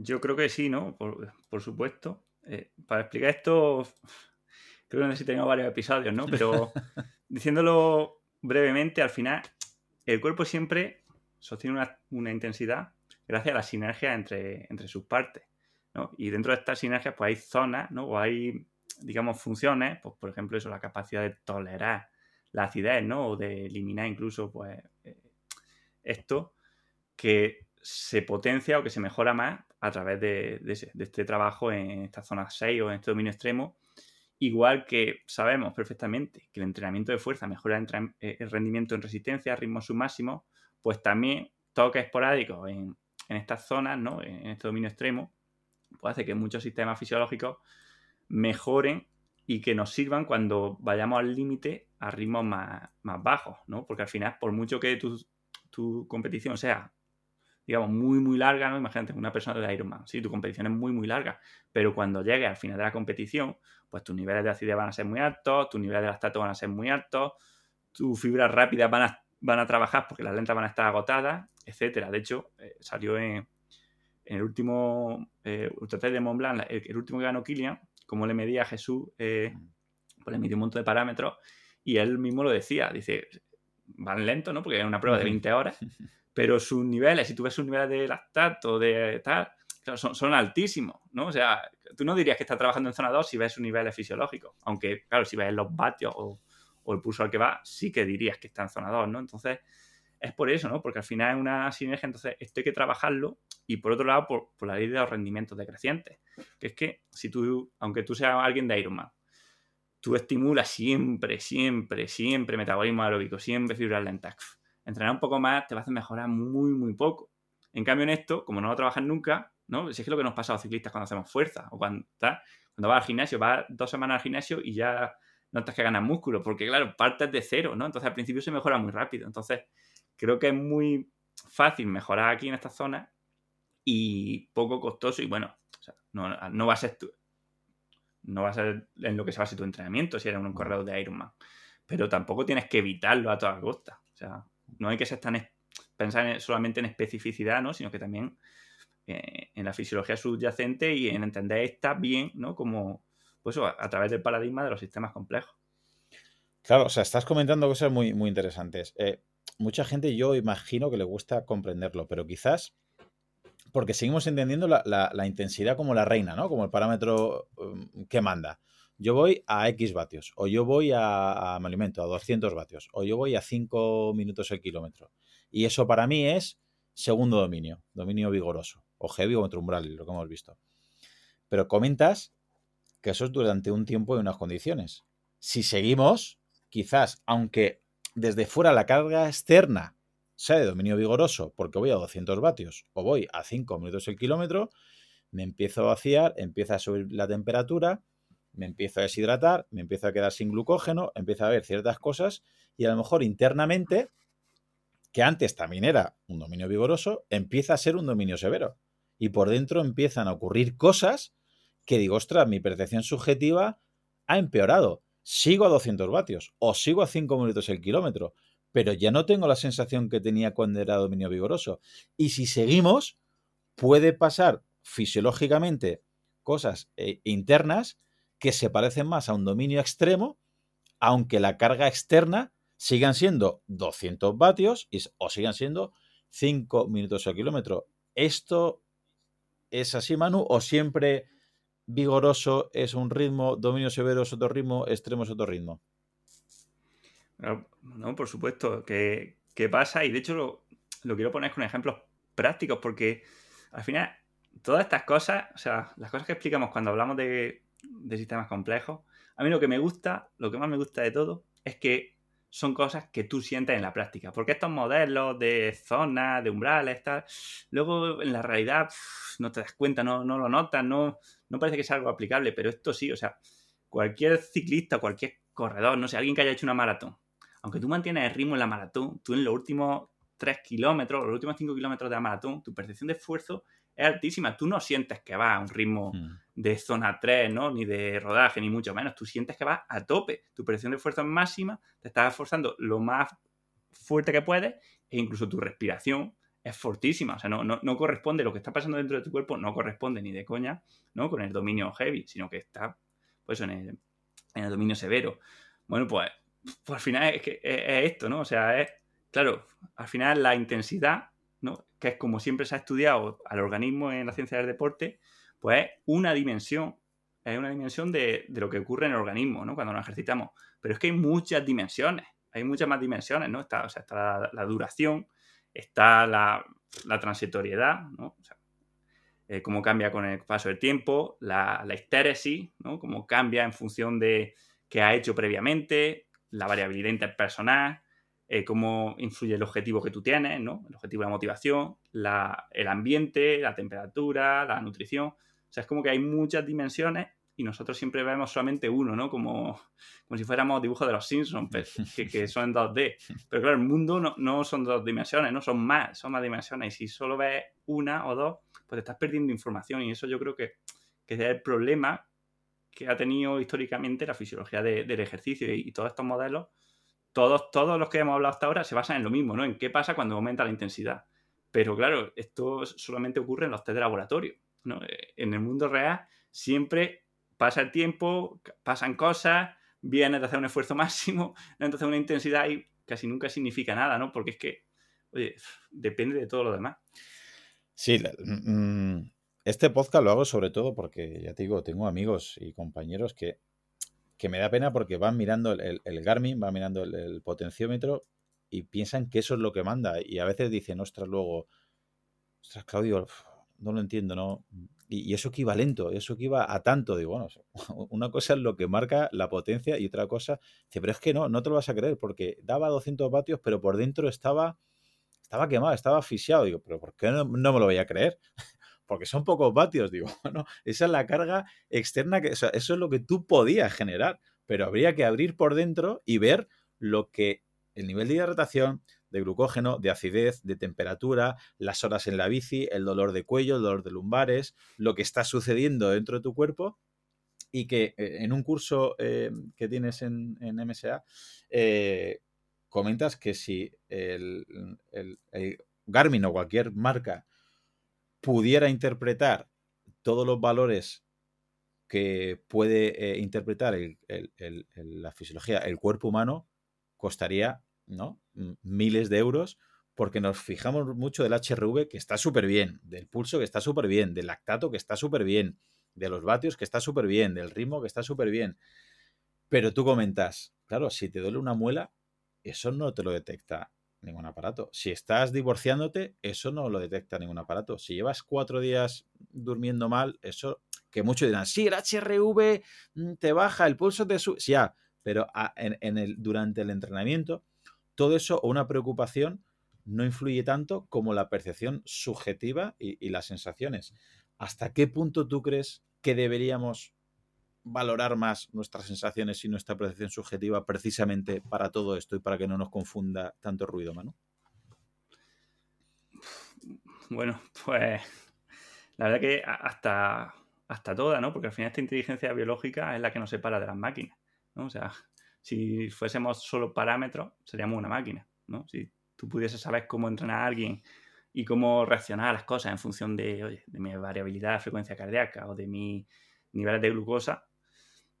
yo creo que sí, ¿no? Por, supuesto. Eh, para explicar esto, creo que necesitamos varios episodios, ¿no? Pero diciéndolo brevemente, al final, el cuerpo siempre sostiene una, una intensidad gracias a la sinergia entre, entre sus partes. ¿no? Y dentro de estas sinergias, pues hay zonas, ¿no? O hay, digamos, funciones, pues por ejemplo, eso, la capacidad de tolerar la acidez, ¿no? O de eliminar incluso, pues, eh, esto que se potencia o que se mejora más a través de, este trabajo en esta zona 6 o en este dominio extremo. Igual que sabemos perfectamente que el entrenamiento de fuerza mejora eh, el rendimiento en resistencia, ritmo submáximo, pues también toques esporádicos en, en estas zonas, ¿no? en este dominio extremo, pues hace que muchos sistemas fisiológicos mejoren y que nos sirvan cuando vayamos al límite a ritmos más, bajos, ¿no? Porque al final, por mucho que tu, competición sea, digamos, muy, muy larga, ¿no? Imagínate una persona de Ironman, sí, tu competición es muy, muy larga, pero cuando llegues al final de la competición, pues tus niveles de acidez van a ser muy altos, tus niveles de lactato van a ser muy altos, tus fibras rápidas van a, van a trabajar porque las lentas van a estar agotadas etcétera. De hecho, eh, salió en, el último eh, de Mont Blanc, el, último que ganó Kilian, como le medía a Jesús, eh, pues le midió un montón de parámetros y él mismo lo decía, dice, van lento, ¿no? Porque es una prueba de 20 horas, pero sus niveles, si tú ves sus niveles de lactato, de tal, son, altísimos, ¿no? O sea, tú no dirías que está trabajando en zona 2 si ves sus niveles fisiológicos, aunque, claro, si ves los vatios o, o el pulso al que va, sí que dirías que está en zona 2, ¿no? Entonces, es por eso, ¿no? Porque al final es una sinergia, entonces esto hay que trabajarlo y por otro lado por, la ley de los rendimientos decrecientes, que es que si tú, aunque tú seas alguien de Ironman, tú estimulas siempre, siempre, siempre metabolismo aeróbico, siempre fibras lentas, entrenar un poco más te va a hacer mejorar muy, muy poco. En cambio en esto, como no lo trabajas nunca, ¿no? Si es que lo que nos pasa a los ciclistas cuando hacemos fuerza o cuando, cuando vas al gimnasio, vas dos semanas al gimnasio y ya notas que ganas músculo, porque claro, partes de cero, ¿no? Entonces al principio se mejora muy rápido. Entonces, creo que es muy fácil mejorar aquí en esta zona y poco costoso y bueno, no, va a ser no va a ser en lo que se base tu entrenamiento si eres un corredor de Ironman, pero tampoco tienes que evitarlo a toda costa. O sea, no hay que ser tan pensar solamente en especificidad, ¿no? Sino que también eh, en la fisiología subyacente y en entender esta bien, ¿no? Como pues a, través del paradigma de los sistemas complejos. Claro, o sea, estás comentando cosas muy, muy interesantes. Eh, mucha gente yo imagino que le gusta comprenderlo, pero quizás porque seguimos entendiendo la, intensidad como la reina, ¿no? Como el parámetro um, que manda. Yo voy a X vatios, o yo voy a, me alimento, a 200 vatios, o yo voy a 5 minutos el kilómetro. Y eso para mí es segundo dominio, dominio vigoroso, o heavy o umbral, lo que hemos visto. Pero comentas que eso es durante un tiempo y unas condiciones. Si seguimos, quizás, aunque desde fuera la carga externa sea de dominio vigoroso porque voy a 200 vatios o voy a 5 minutos el kilómetro, me empiezo a vaciar, empieza a subir la temperatura, me empiezo a deshidratar, me empiezo a quedar sin glucógeno, empieza a haber ciertas cosas y a lo mejor internamente, que antes también era un dominio vigoroso, empieza a ser un dominio severo. Y por dentro empiezan a ocurrir cosas que digo, ostras, mi percepción subjetiva ha empeorado sigo a 200 vatios o sigo a 5 minutos el kilómetro, pero ya no tengo la sensación que tenía cuando era dominio vigoroso. Y si seguimos, puede pasar fisiológicamente cosas eh, internas que se parecen más a un dominio extremo, aunque la carga externa sigan siendo 200 vatios o sigan siendo 5 minutos al kilómetro. ¿Esto es así, Manu? ¿O siempre vigoroso es un ritmo, dominio severo es otro ritmo, extremo es otro ritmo. No, por supuesto, que, pasa y de hecho lo, quiero poner con ejemplos prácticos porque al final todas estas cosas, o sea, las cosas que explicamos cuando hablamos de de sistemas complejos. A mí lo que me gusta, lo que más me gusta de todo, es que son cosas que tú sientes en la práctica. Porque estos modelos de zonas, de umbrales, tal, luego en la realidad no te das cuenta, no, lo notas, no, no parece que sea algo aplicable, pero esto sí, o sea, cualquier ciclista, cualquier corredor, no sé, alguien que haya hecho una maratón, aunque tú mantienes el ritmo en la maratón, tú en los últimos 3 kilómetros, los últimos 5 kilómetros de la maratón, tu percepción de esfuerzo es altísima. Tú no sientes que vas a un ritmo hmm. de zona 3, ¿no? Ni de rodaje, ni mucho menos. Tú sientes que vas a tope. Tu percepción de esfuerzo es máxima, te estás esforzando lo más fuerte que puedes e incluso tu respiración es fortísima. O sea, no, no, corresponde, lo que está pasando dentro de tu cuerpo no corresponde ni de coña, ¿no? Con el dominio heavy, sino que está, pues, en el, en el dominio severo. Bueno, pues, pues al final es, que es esto, ¿no? O sea, es, claro, al final la intensidad que es como siempre se ha estudiado al organismo en la ciencia del deporte, pues es una dimensión, es una dimensión de, lo que ocurre en el organismo, ¿no? Cuando nos ejercitamos. Pero es que hay muchas dimensiones, hay muchas más dimensiones, ¿no? Está, o sea, está la, duración, está la, transitoriedad, ¿no? Eh, cómo cambia con el paso del tiempo, la, la histéresis, ¿no? Cómo cambia en función de qué ha hecho previamente, la variabilidad interpersonal, eh, cómo influye el objetivo que tú tienes, ¿no? El objetivo de la motivación, el ambiente, la temperatura, la nutrición. O sea, es como que hay muchas dimensiones y nosotros siempre vemos solamente uno, ¿no? Como, como si fuéramos dibujos de los Simpsons, que, que son en 2D. Pero claro, el mundo no, no, son dos dimensiones, ¿no? Son más, son más dimensiones. Y si solo ves una o dos, pues te estás perdiendo información. Y eso yo creo que, que es el problema que ha tenido históricamente la fisiología del ejercicio y, y todos estos modelos todos, todos los que hemos hablado hasta ahora se basan en lo mismo, ¿no? En qué pasa cuando aumenta la intensidad. Pero claro, esto solamente ocurre en los test de laboratorio. ¿no? Eh, en el mundo real siempre pasa el tiempo, pasan cosas, vienes de hacer un esfuerzo máximo, entonces una intensidad ahí casi nunca significa nada, ¿no? Porque es que, oye, depende de todo lo demás. Sí, mm, este podcast lo hago sobre todo porque, ya te digo, tengo amigos y compañeros que que me da pena porque van mirando el, Garmin, van mirando el, potenciómetro y piensan que eso es lo que manda. Y a veces dicen, ostras, luego, ostras, Claudio, no lo entiendo, ¿no? Y, eso equivalente, eso equiva a tanto. Digo, bueno, una cosa es lo que marca la potencia y otra cosa, dice, pero es que no, no te lo vas a creer porque daba 200 vatios, pero por dentro estaba, estaba quemado, estaba asfixiado. Digo, pero ¿por qué no, no me lo voy a creer? Porque son pocos vatios, digo, no, esa es la carga externa, que, eso es lo que tú podías generar, pero habría que abrir por dentro y ver lo que el nivel de hidratación, de glucógeno, de acidez, de temperatura, las horas en la bici, el dolor de cuello, el dolor de lumbares, lo que está sucediendo dentro de tu cuerpo y que eh, en un curso eh, que tienes en, MSA eh, comentas que si el, Garmin o cualquier marca pudiera interpretar todos los valores que puede eh, interpretar la fisiología, el cuerpo humano, costaría ¿no? miles de euros porque nos fijamos mucho del HRV que está súper bien, del pulso que está súper bien, del lactato que está súper bien, de los vatios que está súper bien, del ritmo que está súper bien. Pero tú comentas, claro, si te duele una muela, eso no te lo detecta ningún aparato. Si estás divorciándote, eso no lo detecta ningún aparato. Si llevas cuatro días durmiendo mal, eso que muchos dirán, sí, el HRV mm, te baja, el pulso te sube. Sí, pero en, el, durante el entrenamiento, todo eso o una preocupación no influye tanto como la percepción subjetiva y las sensaciones. ¿Hasta qué punto tú crees que deberíamos valorar más nuestras sensaciones y nuestra percepción subjetiva precisamente para todo esto y para que no nos confunda tanto ruido, Manu? Bueno, pues la verdad que hasta, hasta toda, ¿no? Porque al final esta inteligencia biológica es la que nos separa de las máquinas, ¿no? O sea, si fuésemos solo parámetros, seríamos una máquina, ¿no? Si tú pudieses saber cómo entrenar a alguien y cómo reaccionar a las cosas en función de, de mi variabilidad de frecuencia cardíaca o de mi niveles de glucosa,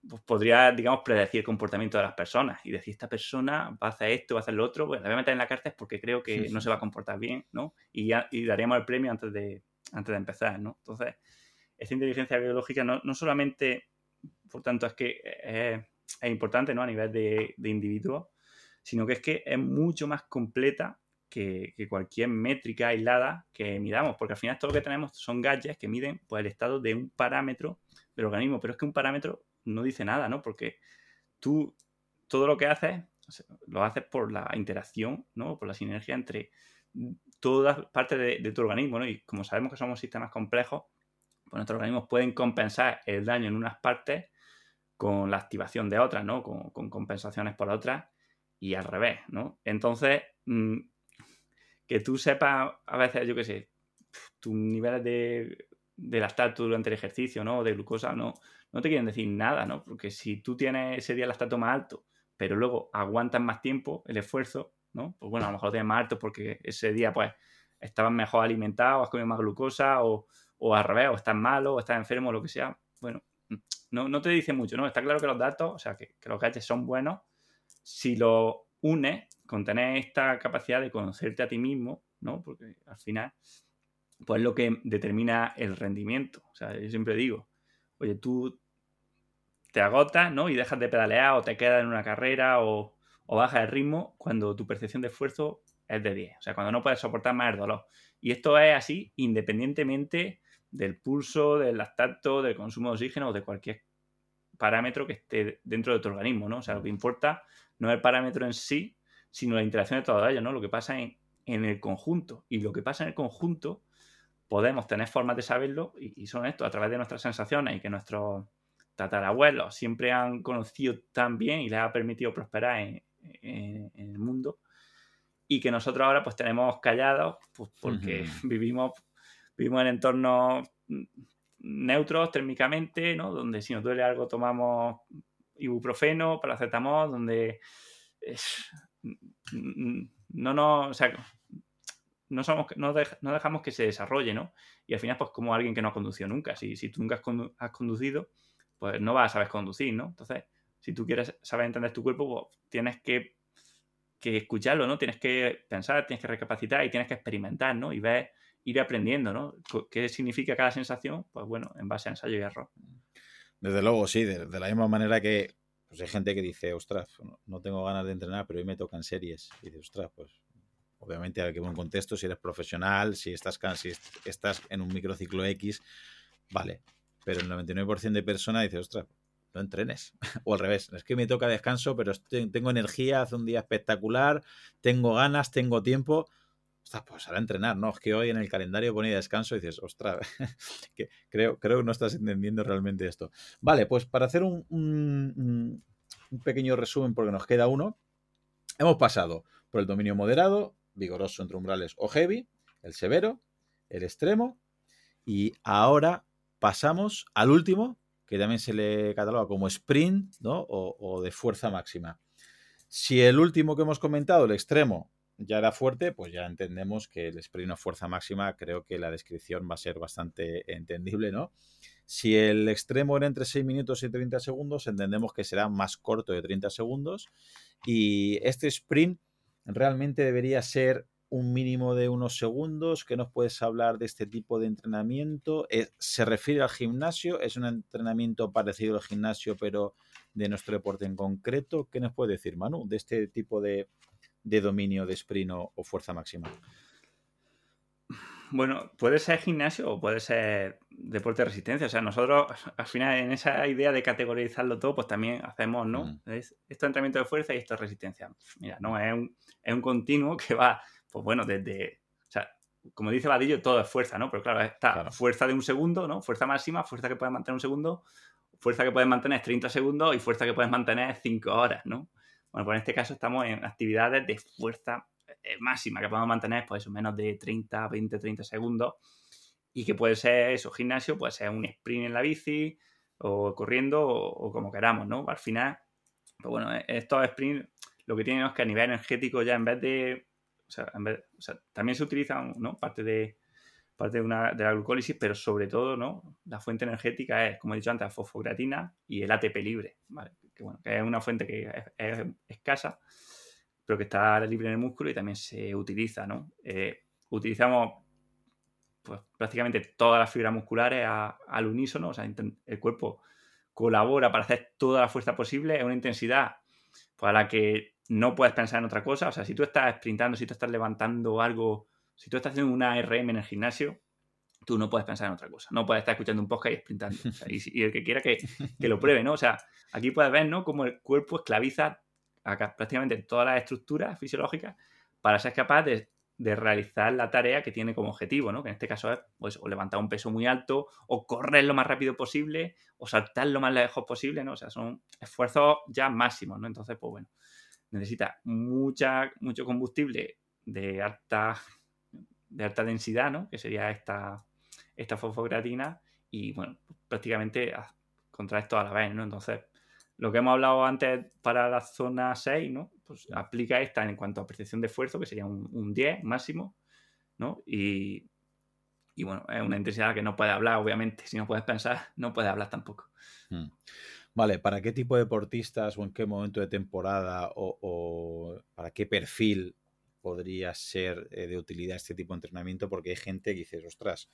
pues podría, digamos, predecir el comportamiento de las personas y decir, esta persona va a hacer esto, va a hacer lo otro, pues la voy a meter en la cárcel porque creo que no se va a comportar bien, ¿no? Y, y daríamos el premio antes de, antes de empezar, ¿no? Entonces, esta inteligencia biológica no, no solamente, por tanto, es que es, es importante, ¿no? A nivel de, de, individuo, sino que es que es mucho más completa que, que, cualquier métrica aislada que midamos, porque al final todo lo que tenemos son gadgets que miden pues, el estado de un parámetro del organismo, pero es que un parámetro no dice nada, ¿no? Porque tú todo lo que haces lo haces por la interacción, ¿no? Por la sinergia entre todas partes de, tu organismo, ¿no? Y como sabemos que somos sistemas complejos, pues nuestros organismos pueden compensar el daño en unas partes con la activación de otras, ¿no? Con, compensaciones por otras y al revés, ¿no? Entonces, mm, que tú sepas a veces, yo qué sé, tus niveles de, de lactato durante el ejercicio, ¿no? O de glucosa, no, no te quieren decir nada, ¿no? Porque si tú tienes ese día lactato más alto, pero luego aguantas más tiempo el esfuerzo, ¿no? Pues bueno, a lo mejor lo tienes más alto porque ese día, pues, estabas mejor alimentado, has comido más glucosa, o, o al revés, o estás malo, o estás enfermo, o lo que sea. Bueno, no, no te dice mucho, ¿no? Está claro que los datos, o sea, que, los gadgets son buenos si lo unes con tener esta capacidad de conocerte a ti mismo, ¿no? Porque al final, pues es lo que determina el rendimiento. O sea, yo siempre digo, oye, tú te agotas, ¿no? Y dejas de pedalear o te quedas en una carrera o, o bajas el ritmo cuando tu percepción de esfuerzo es de 10. O sea, cuando no puedes soportar más el dolor. Y esto es así independientemente del pulso, del lactato, del consumo de oxígeno o de cualquier parámetro que esté dentro de tu organismo, ¿no? O sea, lo que importa no es el parámetro en sí, sino la interacción de todo ello, ¿no? Lo que pasa en, el conjunto. Y lo que pasa en el conjunto, podemos tener formas de saberlo y, son esto, a través de nuestras sensaciones y que nuestros tatarabuelos siempre han conocido tan bien y les ha permitido prosperar en, el mundo y que nosotros ahora pues tenemos callados pues, porque vivimos vivimos en entornos neutros térmicamente, ¿no? Donde si nos duele algo tomamos ibuprofeno, paracetamol, donde no no, o sea, no, somos, no, dejamos que se desarrolle, ¿no? Y al final, pues como alguien que no ha conducido nunca. Si, si tú nunca has, conducido, pues no vas a saber conducir, ¿no? Entonces, si tú quieres saber entender tu cuerpo, pues tienes que, que escucharlo, ¿no? Tienes que pensar, tienes que recapacitar y tienes que experimentar, ¿no? Y ver ir aprendiendo, ¿no? ¿Qué significa cada sensación? Pues bueno, en base a ensayo y error. Desde luego, sí, de, la misma manera que pues hay gente que dice, ostras, no, tengo ganas de entrenar, pero hoy me tocan series. Y dice, ostras, pues obviamente hay que ver contexto, si eres profesional, si estás, si estás en un microciclo X, vale. Pero el 99% de personas dice, ostras, no entrenes. o al revés, es que me toca descanso, pero tengo energía, hace un día espectacular, tengo ganas, tengo tiempo ostras, pues ahora entrenar, ¿no? Es que hoy en el calendario pone descanso y dices, ostras, creo, creo que no estás entendiendo realmente esto. Vale, pues para hacer un, pequeño resumen, porque nos queda uno, hemos pasado por el dominio moderado, vigoroso entre umbrales o heavy, el severo, el extremo, y ahora pasamos al último, que también se le cataloga como sprint, ¿no? O, o de fuerza máxima. Si el último que hemos comentado, el extremo, ya era fuerte, pues ya entendemos que el sprint a fuerza máxima, creo que la descripción va a ser bastante entendible, ¿no? Si el extremo era entre 6 minutos y 30 segundos, entendemos que será más corto de 30 segundos. Y este sprint realmente debería ser un mínimo de unos segundos. ¿Qué nos puedes hablar de este tipo de entrenamiento? Eh, ¿Se refiere al gimnasio? ¿Es un entrenamiento parecido al gimnasio, pero de nuestro deporte en concreto? ¿Qué nos puede decir, Manu, de este tipo de de dominio de sprint o, fuerza máxima? Bueno, puede ser gimnasio o puede ser deporte de resistencia. O sea, nosotros al final en esa idea de categorizarlo todo, pues también hacemos, ¿no? Es, esto es entrenamiento de fuerza y esto es resistencia. Mira, no, es un, es un continuo que va, pues bueno, desde, o sea, como dice Vadillo, todo es fuerza, ¿no? Pero claro, está fuerza de un segundo, ¿no? Fuerza máxima, fuerza que puedes mantener un segundo, fuerza que puedes mantener 30 segundos y fuerza que puedes mantener 5 horas, ¿no? Bueno, pues en este caso estamos en actividades de fuerza máxima que podemos mantener, pues menos de 30, 20, 30 segundos. Y que puede ser eso, gimnasio, puede ser un sprint en la bici, o corriendo, o, como queramos, ¿no? Al final, pues bueno, e-, estos sprints lo que tienen es que a nivel energético ya en vez de. O sea, también se utilizan, ¿no? Parte de parte de, la glucólisis, pero sobre todo, ¿no? La fuente energética es, como he dicho antes, la fosfocreatina y el ATP libre, ¿vale? que, bueno, que es una fuente que es, escasa, pero que está libre en el músculo y también se utiliza, ¿no? Eh, utilizamos pues, prácticamente todas las fibras musculares al unísono, o sea, el cuerpo colabora para hacer toda la fuerza posible, es una intensidad para la que no puedes pensar en otra cosa, o sea, si tú estás sprintando, si tú estás levantando algo, si tú estás haciendo una RM en el gimnasio, tú no puedes pensar en otra cosa. No puedes estar escuchando un podcast y sprintando. y, el que quiera que, lo pruebe, ¿no? O sea, aquí puedes ver, ¿no? Cómo el cuerpo esclaviza prácticamente todas las estructuras fisiológicas para ser capaz de, realizar la tarea que tiene como objetivo, ¿no? Que en este caso es pues, o levantar un peso muy alto, o correr lo más rápido posible, o saltar lo más lejos posible, ¿no? O sea, son esfuerzos ya máximos, ¿no? Entonces, pues bueno, necesita mucha, mucho combustible de alta, de alta densidad, ¿no? Que sería esta, esta fosfocreatina y, bueno, prácticamente contra esto a la vez, ¿no? Entonces, lo que hemos hablado antes para la zona 6, ¿no? Pues aplica esta en cuanto a percepción de esfuerzo, que sería un, 10 máximo, ¿no? Y, y, bueno, es una intensidad que no puede hablar, obviamente. Si no puedes pensar, no puedes hablar tampoco. Hmm. Vale, ¿para qué tipo de deportistas o en qué momento de temporada o, para qué perfil podría ser eh, de utilidad este tipo de entrenamiento? Porque hay gente que dice, ostras,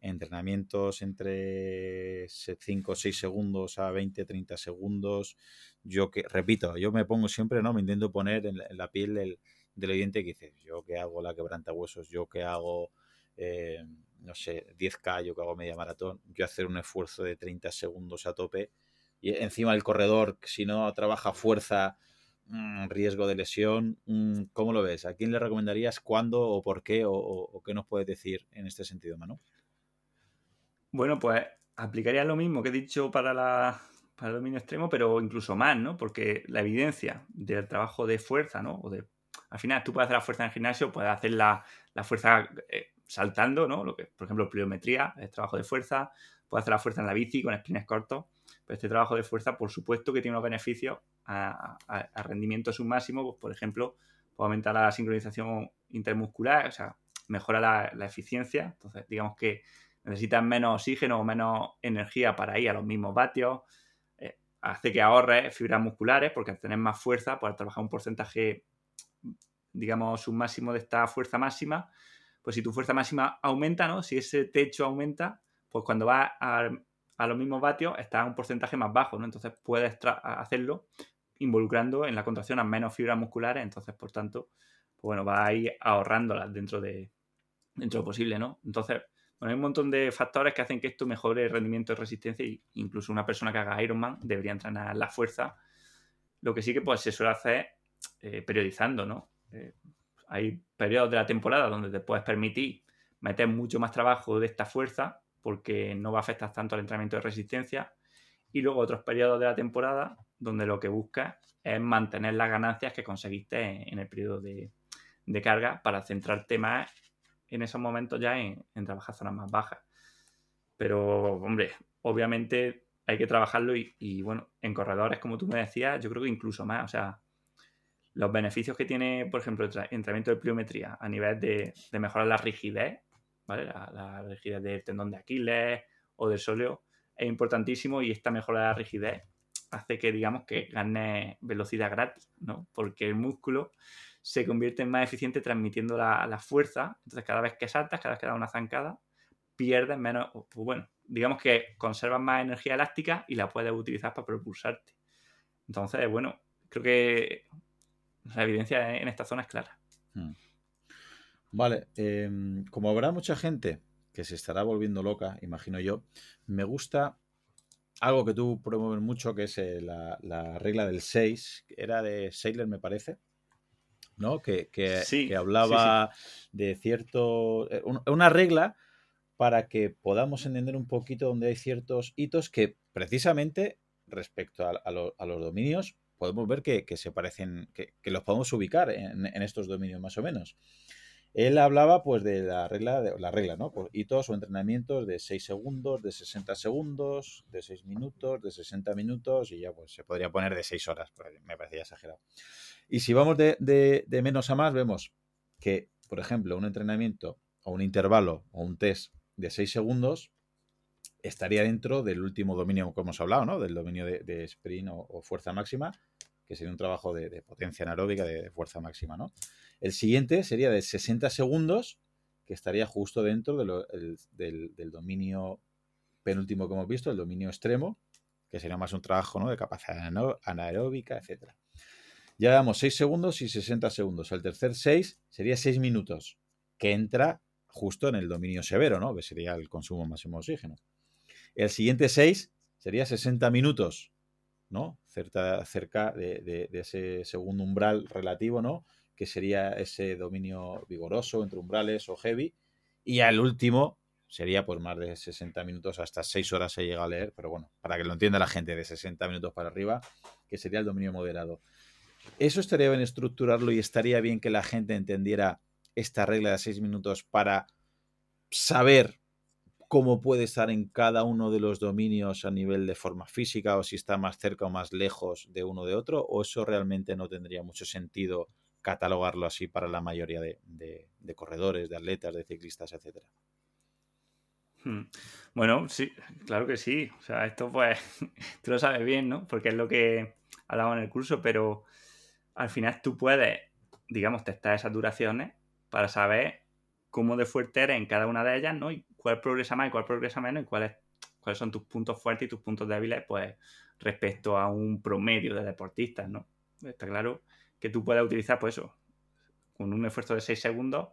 entrenamientos entre 5 o 6 segundos a 20, 30 segundos. Yo que, repito, yo me pongo siempre, ¿no? Me intento poner en la, piel del, del, oyente que dice, yo que hago la quebranta huesos, yo que hago, eh, no sé, 10K, yo que hago media maratón, yo hacer un esfuerzo de 30 segundos a tope y encima el corredor, si no trabaja fuerza, mm, riesgo de lesión, mm, ¿cómo lo ves? ¿A quién le recomendarías? ¿Cuándo o por qué? ¿O, o qué nos puedes decir en este sentido, Manu? Bueno, pues aplicaría lo mismo que he dicho para, la, para el dominio extremo, pero incluso más, ¿no? Porque la evidencia del trabajo de fuerza, ¿no? O de, al final, tú puedes hacer la fuerza en el gimnasio, puedes hacer la, fuerza eh, saltando, ¿no? Lo que, por ejemplo, pliometría es trabajo de fuerza, puedes hacer la fuerza en la bici con sprints cortos, pero este trabajo de fuerza, por supuesto que tiene unos beneficios a, rendimiento submáximo, pues, por ejemplo, puede aumentar la sincronización intermuscular, o sea, mejora la, la eficiencia, entonces digamos que necesitas menos oxígeno o menos energía para ir a los mismos vatios, eh, hace que ahorres fibras musculares porque al tener más fuerza, pues trabajar un porcentaje, digamos, un máximo de esta fuerza máxima, pues si tu fuerza máxima aumenta, ¿no? Si ese techo aumenta, pues cuando vas a, los mismos vatios está a un porcentaje más bajo, ¿no? Entonces puedes hacerlo involucrando en la contracción a menos fibras musculares, entonces, por tanto, pues bueno, vas a ir ahorrándolas dentro de, dentro de lo posible, ¿no? Entonces, bueno, hay un montón de factores que hacen que esto mejore el rendimiento de resistencia e incluso una persona que haga Ironman debería entrenar la fuerza. Lo que sí que pues, se suele hacer eh, periodizando, ¿no? Eh, hay periodos de la temporada donde te puedes permitir meter mucho más trabajo de esta fuerza porque no va a afectar tanto al entrenamiento de resistencia y luego otros periodos de la temporada donde lo que buscas es mantener las ganancias que conseguiste en el periodo de, de carga para centrarte más en esos momentos ya en, trabajar zonas más bajas. Pero, hombre, obviamente hay que trabajarlo y, bueno, en corredores, como tú me decías, yo creo que incluso más. O sea, los beneficios que tiene, por ejemplo, el entrenamiento de pliometría a nivel de, mejorar la rigidez, ¿vale? La, rigidez del tendón de Aquiles o del sóleo es importantísimo y esta mejora de la rigidez hace que, digamos, que gane velocidad gratis, ¿no? Porque el músculo se convierte en más eficiente transmitiendo la, fuerza. Entonces, cada vez que saltas, cada vez que das una zancada, pierdes menos, pues bueno, digamos que conservas más energía elástica y la puedes utilizar para propulsarte. Entonces, bueno, creo que la evidencia en esta zona es clara. Hmm. Vale, em, como habrá mucha gente que se estará volviendo loca, imagino yo, me gusta algo que tú promueves mucho, que es eh, la, la, regla del 6, era de Sailor, me parece, ¿no? Que, hablaba de cierto. Eh, una regla para que podamos entender un poquito dónde hay ciertos hitos que precisamente respecto a, los dominios podemos ver que, se parecen, que, los podemos ubicar en, estos dominios más o menos. Él hablaba pues de la regla, de, la regla, ¿no? Por hitos o entrenamientos de 6 segundos, de 60 segundos, de 6 minutos, de 60 minutos y ya pues se podría poner de 6 horas, me parecía exagerado. Y si vamos de, menos a más, vemos que, por ejemplo, un entrenamiento o un intervalo o un test de 6 segundos estaría dentro del último dominio que hemos hablado, ¿no? Del dominio de, sprint o, fuerza máxima, que sería un trabajo de, potencia anaeróbica, de, fuerza máxima, ¿no? El siguiente sería de 60 segundos, que estaría justo dentro del, del, dominio penúltimo que hemos visto, el dominio extremo, que sería más un trabajo ¿no? de capacidad anaeróbica, etcétera. Ya damos 6 segundos y 60 segundos. El tercer 6 sería 6 minutos, que entra justo en el dominio severo, ¿no? Que sería el consumo máximo de oxígeno. El siguiente 6 sería 60 minutos, ¿no? Cerca, cerca de, ese segundo umbral relativo, ¿no? Que sería ese dominio vigoroso entre umbrales o heavy. Y al último sería pues más de 60 minutos, hasta 6 horas se llega a leer, pero bueno, para que lo entienda la gente, de 60 minutos para arriba, que sería el dominio moderado. Eso estaría bien estructurarlo y estaría bien que la gente entendiera esta regla de 6 minutos para saber cómo puede estar en cada uno de los dominios a nivel de forma física o si está más cerca o más lejos de uno de otro, o eso realmente no tendría mucho sentido catalogarlo así para la mayoría de, corredores, de atletas, de ciclistas, etcétera. Hmm. Bueno, sí, claro que sí. O sea, esto pues tú lo sabes bien, ¿no? Porque es lo que hablamos en el curso, pero al final tú puedes, digamos, testar esas duraciones para saber cómo de fuerte eres en cada una de ellas, ¿no? Y cuál progresa más y cuál progresa menos y cuáles, cuáles son tus puntos fuertes y tus puntos débiles, pues, respecto a un promedio de deportistas, ¿no? Está claro que tú puedes utilizar, pues eso, con un esfuerzo de 6 segundos,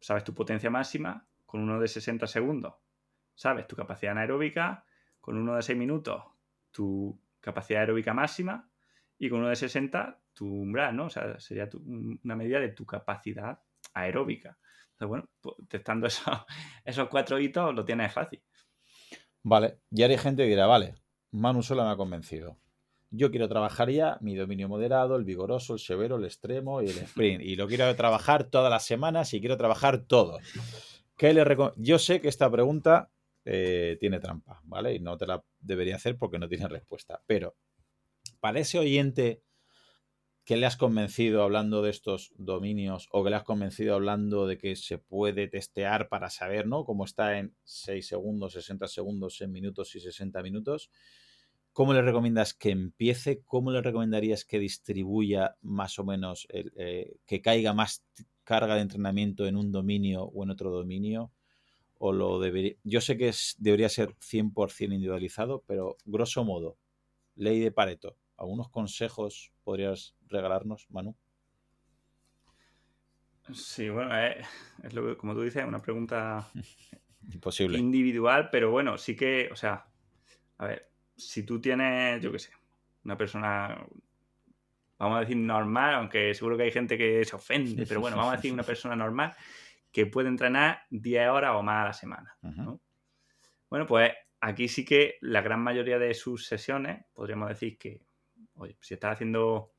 sabes tu potencia máxima, con uno de 60 segundos, sabes tu capacidad anaeróbica, con uno de 6 minutos, tu capacidad aeróbica máxima, y con uno de 60, tu umbral, ¿no? O sea, sería una medida de tu capacidad aeróbica. Entonces, bueno, pues, testando esos cuatro hitos lo tienes fácil. Vale, y hay gente que dirá, vale, Manu solo me ha convencido. Yo quiero trabajar ya mi dominio moderado, el vigoroso, el severo, el extremo y el sprint. Y lo quiero trabajar todas las semanas y quiero trabajar todo. ¿Qué le Yo sé que esta pregunta eh, tiene trampa, ¿vale? Y no te la debería hacer porque no tiene respuesta. Pero para ese oyente que le has convencido hablando de estos dominios o que le has convencido hablando de que se puede testear para saber, ¿no? Cómo está en 6 segundos, 60 segundos, en minutos y 60 minutos. ¿Cómo le recomiendas que empiece? ¿Cómo le recomendarías que distribuya más o menos, eh, que caiga más carga de entrenamiento en un dominio o en otro dominio? O lo debería, yo sé que debería ser 100% individualizado, pero grosso modo, ley de Pareto, ¿algunos consejos podrías regalarnos, Manu? Sí, bueno, eh, es lo que, como tú dices, una pregunta Imposible. individual, pero bueno, sí que, o sea, a ver, si tú tienes, yo qué sé, una persona, vamos a decir normal, aunque seguro que hay gente que se ofende, pero bueno, vamos a decir una persona normal que puede entrenar 10 horas o más a la semana. Bueno, pues aquí sí que la gran mayoría de sus sesiones, podríamos decir que, oye, si estás haciendo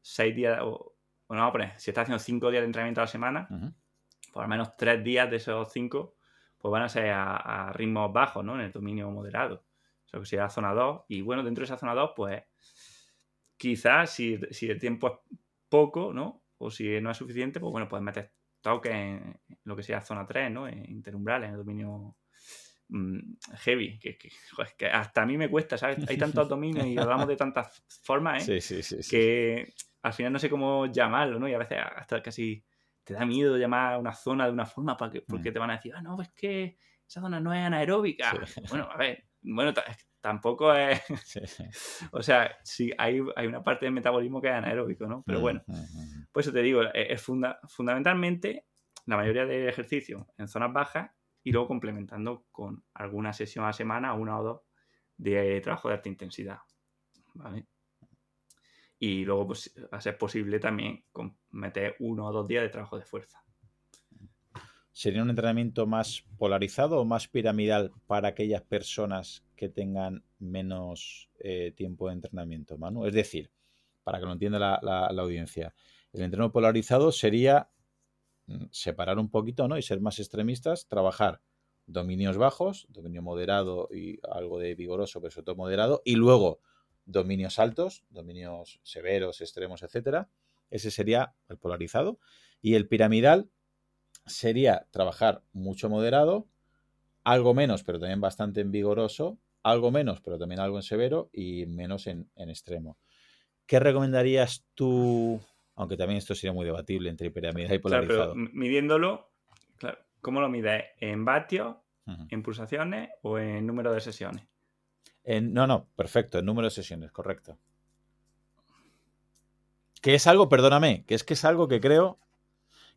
seis días, o, bueno, vamos a poner, si estás haciendo cinco días de entrenamiento a la semana, por al menos tres días de esos cinco, pues van a ser a, ritmos bajos, ¿no? En el dominio moderado. O sea, que sería zona 2. Y bueno, dentro de esa zona 2, pues quizás si, el tiempo es poco, ¿no? O si no es suficiente, pues bueno, puedes meter toque en lo que sea zona 3, ¿no? En interumbrales, en el dominio mm, heavy, que, que, hasta a mí me cuesta, ¿sabes? Hay tantos dominios y hablamos de tantas formas, ¿eh? Sí, sí, sí. Que al final no sé cómo llamarlo, ¿no? Y a veces hasta casi te da miedo llamar a una zona de una forma para que, porque mm. te van a decir, ah, no, es que esa zona no es anaeróbica. Bueno, a ver, bueno, tampoco es... o sea, sí, hay, hay, una parte del metabolismo que es anaeróbico, ¿no? Pero mm, bueno, mm, por eso te digo, e, es, fundamentalmente la mayoría de ejercicios en zonas bajas y luego complementando con alguna sesión a la semana, una o dos, de trabajo de alta intensidad. ¿Vale? y luego pues, a ser posible también meter uno o dos días de trabajo de fuerza. ¿Sería un entrenamiento más polarizado o más piramidal para aquellas personas que tengan menos eh, tiempo de entrenamiento, Manu? Es decir, para que lo entienda la, audiencia, el entrenamiento polarizado sería mm, separar un poquito ¿no? y ser más extremistas, trabajar dominios bajos, dominio moderado y algo de vigoroso, pero sobre todo moderado, y luego dominios altos, dominios severos, extremos, etcétera. Ese sería el polarizado. Y el piramidal sería trabajar mucho moderado, algo menos, pero también bastante en vigoroso, algo menos, pero también algo en severo y menos en, extremo. ¿Qué recomendarías tú? Aunque también esto sería muy debatible entre piramidal y polarizado. midiéndolo, ¿cómo lo mides? ¿En vatios, en pulsaciones o en número de sesiones? no, no, perfecto, el número de sesiones, correcto. Que es algo, perdóname, que es que es algo que creo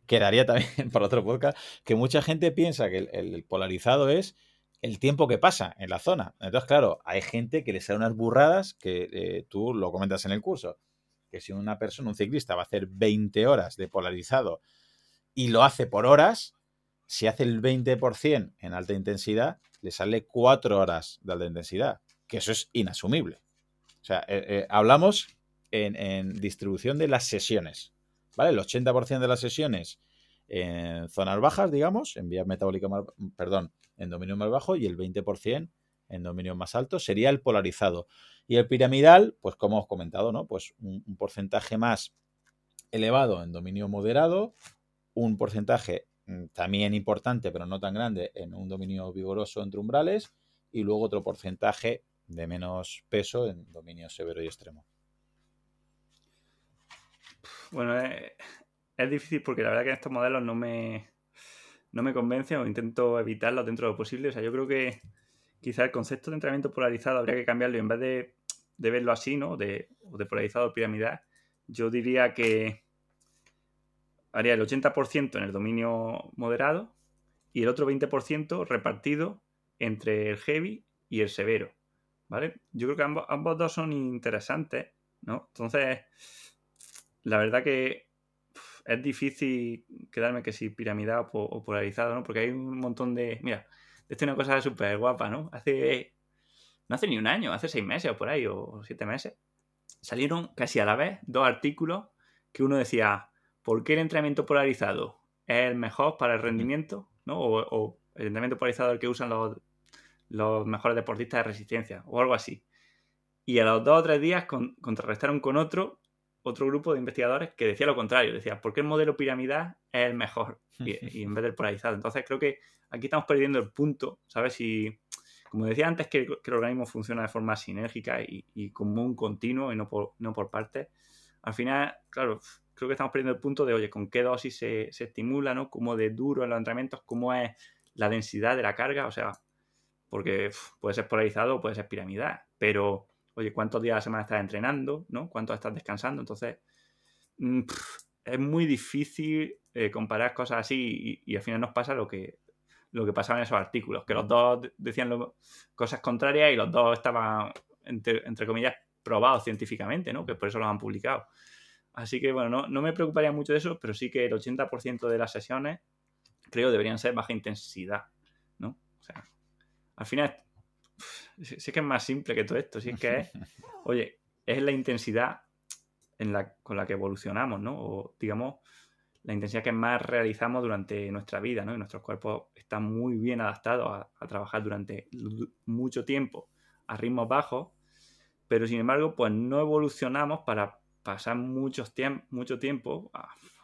quedaría también para otro podcast, que mucha gente piensa que el, polarizado es el tiempo que pasa en la zona. Entonces, claro, hay gente que le sale unas burradas que eh, tú lo comentas en el curso, que si una persona, un ciclista, va a hacer 20 horas de polarizado y lo hace por horas, si hace el 20% en alta intensidad, le sale 4 horas de alta intensidad, que eso es inasumible. O sea, eh, eh, hablamos en, distribución de las sesiones, ¿vale? El 80% de las sesiones en zonas bajas, digamos, en vías metabólicas, perdón, en dominio más bajo y el 20% en dominio más alto sería el polarizado. Y el piramidal, pues como os comentado, ¿no? Pues un, porcentaje más elevado en dominio moderado, un porcentaje mm, también importante, pero no tan grande, en un dominio vigoroso entre umbrales, y luego otro porcentaje de menos peso en dominio severo y extremo. Bueno, eh, es, difícil porque la verdad que estos modelos no me, no me convencen o intento evitarlos dentro de lo posible. O sea, yo creo que quizá el concepto de entrenamiento polarizado habría que cambiarlo y en vez de, verlo así, ¿no? De, de polarizado piramidal, yo diría que haría el 80% en el dominio moderado y el otro 20% repartido entre el heavy y el severo. ¿Vale? Yo creo que ambos, ambos dos son interesantes, ¿no? Entonces, la verdad que es difícil quedarme que si piramidal o, polarizado, ¿no? Porque hay un montón de... Mira, esto es una cosa súper guapa, ¿no? Hace... No hace ni un año, hace seis meses o por ahí, o siete meses, salieron casi a la vez dos artículos que uno decía, ¿por qué el entrenamiento polarizado es el mejor para el rendimiento? ¿no? O, el entrenamiento polarizado el que usan los, los mejores deportistas de resistencia, o algo así. Y a los dos o tres días contrarrestaron con otro otro grupo de investigadores que decía lo contrario, decía, ¿por qué el modelo piramidal es el mejor? Y, en vez del polarizado. Entonces creo que aquí estamos perdiendo el punto, ¿sabes? Si, como decía antes, que, el organismo funciona de forma sinérgica y, como un continuo y no por, no por partes, al final, claro, creo que estamos perdiendo el punto de, oye, con qué dosis se, se estimula, ¿no? Cómo de duro en los entrenamientos, cómo es la densidad de la carga, o sea, porque puede ser polarizado o puede ser piramidal, pero oye, ¿cuántos días a la semana estás entrenando? ¿no? ¿Cuántos estás descansando? Entonces, mm, es muy difícil eh, comparar cosas así y, al final nos pasa lo que, lo que pasaba en esos artículos, que los dos decían cosas contrarias y los dos estaban, entre, comillas, probados científicamente, ¿no? Que por eso los han publicado. Así que, bueno, no, no me preocuparía mucho de eso, pero sí que el 80% de las sesiones creo deberían ser baja intensidad, ¿no? O sea, al final sí que es más simple que todo esto. Sí que es, oye, es la intensidad en la, con la que evolucionamos, ¿no? O digamos, la intensidad que más realizamos durante nuestra vida, ¿no? Y nuestros cuerpos están muy bien adaptados a, trabajar durante mucho tiempo a ritmos bajos, pero sin embargo, pues no evolucionamos para pasar muchos mucho tiempo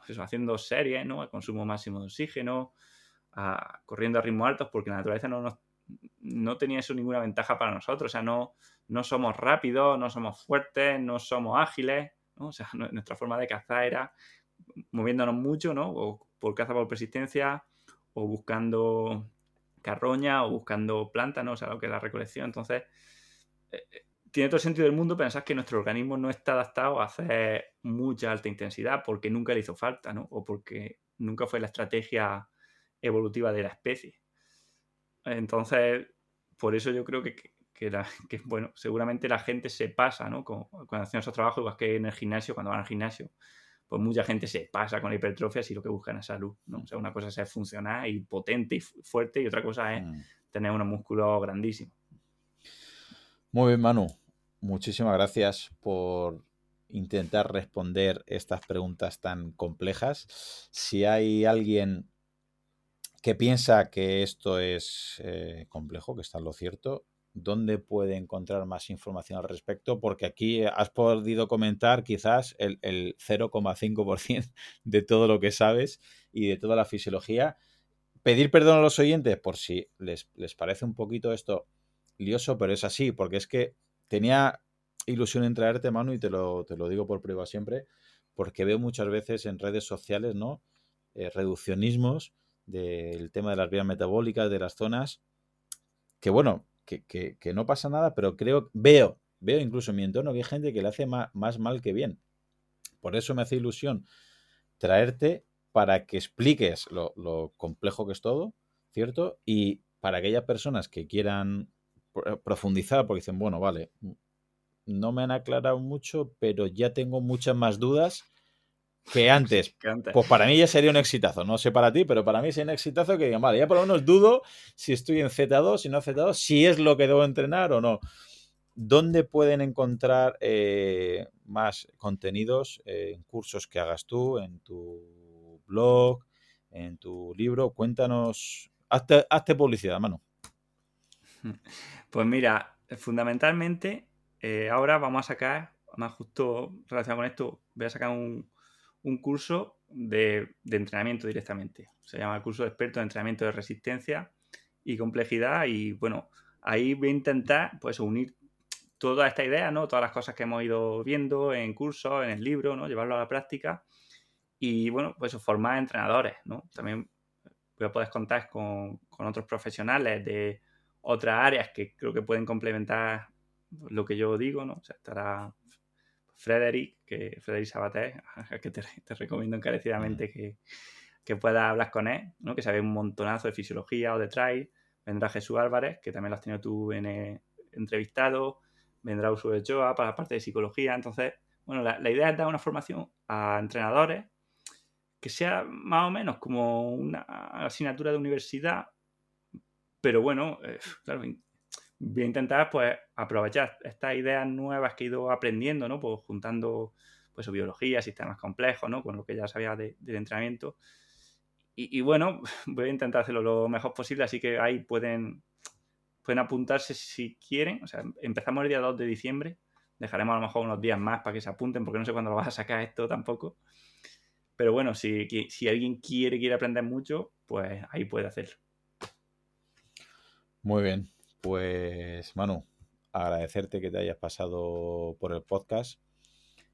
pues haciendo series, ¿no? A consumo máximo de oxígeno, corriendo a ritmos altos, porque la naturaleza no nos no tenía eso ninguna ventaja para nosotros. O sea, no, no somos rápidos, no somos fuertes, no somos ágiles. O sea, nuestra forma de cazar era moviéndonos mucho, ¿no? O por caza por persistencia, o buscando carroña, o buscando plantas, ¿no? O sea, lo que es la recolección. Entonces, eh, eh, tiene todo el sentido del mundo pensar que nuestro organismo no está adaptado a hacer mucha alta intensidad porque nunca le hizo falta, ¿no? O porque nunca fue la estrategia evolutiva de la especie. Entonces, por eso yo creo que, bueno, seguramente la gente se pasa, ¿no? Cuando, hacen esos trabajos, igual que en el gimnasio, cuando van al gimnasio, pues mucha gente se pasa con la hipertrofia si lo que buscan es salud, ¿no? O sea, una cosa es funcionar y potente y fuerte y otra cosa es mm. tener unos músculos grandísimos. Muy bien, Manu. Muchísimas gracias por intentar responder estas preguntas tan complejas. Si hay alguien que piensa que esto es eh, complejo, que está en lo cierto, ¿dónde puede encontrar más información al respecto? Porque aquí has podido comentar quizás el, 0,5% de todo lo que sabes y de toda la fisiología. Pedir perdón a los oyentes por si les, les parece un poquito esto lioso, pero es así, porque es que tenía ilusión en traerte, Manu, y te lo, te lo digo por prueba siempre, porque veo muchas veces en redes sociales, ¿no? Eh, reduccionismos del tema de las vías metabólicas, de las zonas, que bueno, que, que, no pasa nada, pero creo, veo, veo incluso en mi entorno que hay gente que le hace más, mal que bien. Por eso me hace ilusión traerte para que expliques lo, lo complejo que es todo, ¿cierto? Y para aquellas personas que quieran profundizar, porque dicen, bueno, vale, no me han aclarado mucho, pero ya tengo muchas más dudas que antes. Pues para mí ya sería un exitazo. No sé para ti, pero para mí sería un exitazo que digan, vale, ya por lo menos dudo si estoy en Z2, si no Z2, si es lo que debo entrenar o no. ¿Dónde pueden encontrar eh, más contenidos eh, en cursos que hagas tú, en tu blog, en tu libro? Cuéntanos, hazte, hazte publicidad, mano. Pues mira, fundamentalmente eh, ahora vamos a sacar, más justo relacionado con esto, voy a sacar un, curso de, entrenamiento directamente. Se llama el curso de experto en entrenamiento de resistencia y complejidad. Y bueno, ahí voy a intentar pues unir toda esta idea, ¿no? Todas las cosas que hemos ido viendo en cursos, en el libro, ¿no? Llevarlo a la práctica. Y bueno, pues formar entrenadores, ¿no? También voy a poder contar con, con otros profesionales de otras áreas que creo que pueden complementar lo que yo digo, ¿no? O sea, estará Frederick, que Frederick Sabater, que te, recomiendo encarecidamente que, que puedas hablar con él, ¿no? Que sabe un montonazo de fisiología o de trail. Vendrá Jesús Álvarez, que también lo has tenido tú en eh, entrevistado. Vendrá Uso de Choa para la parte de psicología. Entonces, bueno, la, idea es dar una formación a entrenadores que sea más o menos como una asignatura de universidad, pero bueno, eh, claro, voy a intentar pues aprovechar estas ideas nuevas que he ido aprendiendo, ¿no? Pues juntando pues biología, sistemas complejos, ¿no? Con lo que ya sabía del entrenamiento. Y, bueno, voy a intentar hacerlo lo mejor posible, así que ahí pueden, pueden apuntarse si quieren. O sea, empezamos el día 2 de diciembre, dejaremos a lo mejor unos días más para que se apunten, porque no sé cuándo lo vas a sacar esto tampoco. Pero bueno, si, si alguien quiere, quiere aprender mucho, pues ahí puede hacerlo. Muy bien. Pues, Manu, agradecerte que te hayas pasado por el podcast.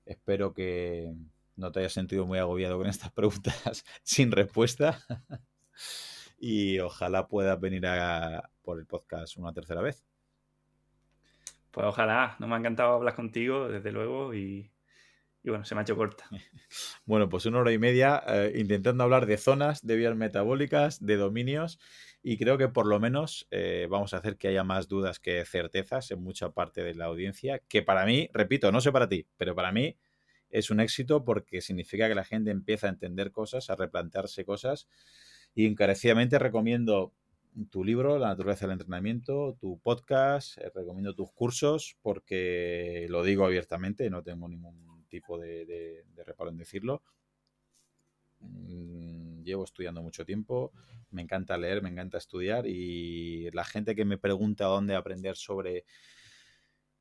Espero que no te hayas sentido muy agobiado con estas preguntas sin respuesta. y ojalá puedas venir a, por el podcast una tercera vez. Pues ojalá, no me ha encantado hablar contigo, desde luego, y, bueno, se me ha hecho corta. Bueno, pues una hora y media eh, intentando hablar de zonas, de vías metabólicas, de dominios y creo que por lo menos eh, vamos a hacer que haya más dudas que certezas en mucha parte de la audiencia, que para mí, repito, no sé para ti, pero para mí es un éxito porque significa que la gente empieza a entender cosas, a replantearse cosas y encarecidamente recomiendo tu libro, La naturaleza del entrenamiento, tu podcast, eh, recomiendo tus cursos porque lo digo abiertamente, no tengo ningún tipo de, reparo en decirlo. Mm, llevo estudiando mucho tiempo, me encanta leer, me encanta estudiar y la gente que me pregunta dónde aprender sobre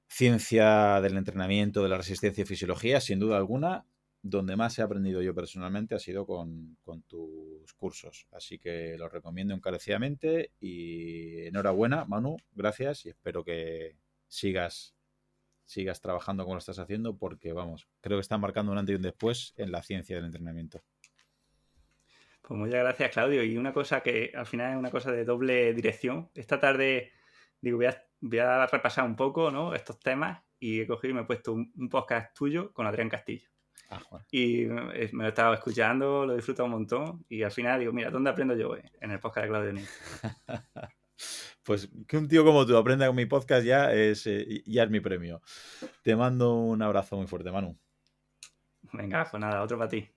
ciencia del entrenamiento, de la resistencia y fisiología, sin duda alguna, donde más he aprendido yo personalmente ha sido con, tus cursos. Así que los recomiendo encarecidamente y enhorabuena, Manu, gracias y espero que sigas sigas trabajando como lo estás haciendo porque, vamos, creo que está marcando un antes y un después en la ciencia del entrenamiento. Pues muchas gracias, Claudio. Y una cosa que al final es una cosa de doble dirección. Esta tarde, digo, voy a, repasar un poco ¿no? estos temas y he cogido y me he puesto un, podcast tuyo con Adrián Castillo. Ah, y me lo he estado escuchando, lo disfruto un montón y al final digo, mira, ¿dónde aprendo yo? En el podcast de Claudio Niño. pues que un tío como tú aprenda con mi podcast ya es, eh, ya es mi premio. Te mando un abrazo muy fuerte, Manu. Venga, pues nada, otro para ti.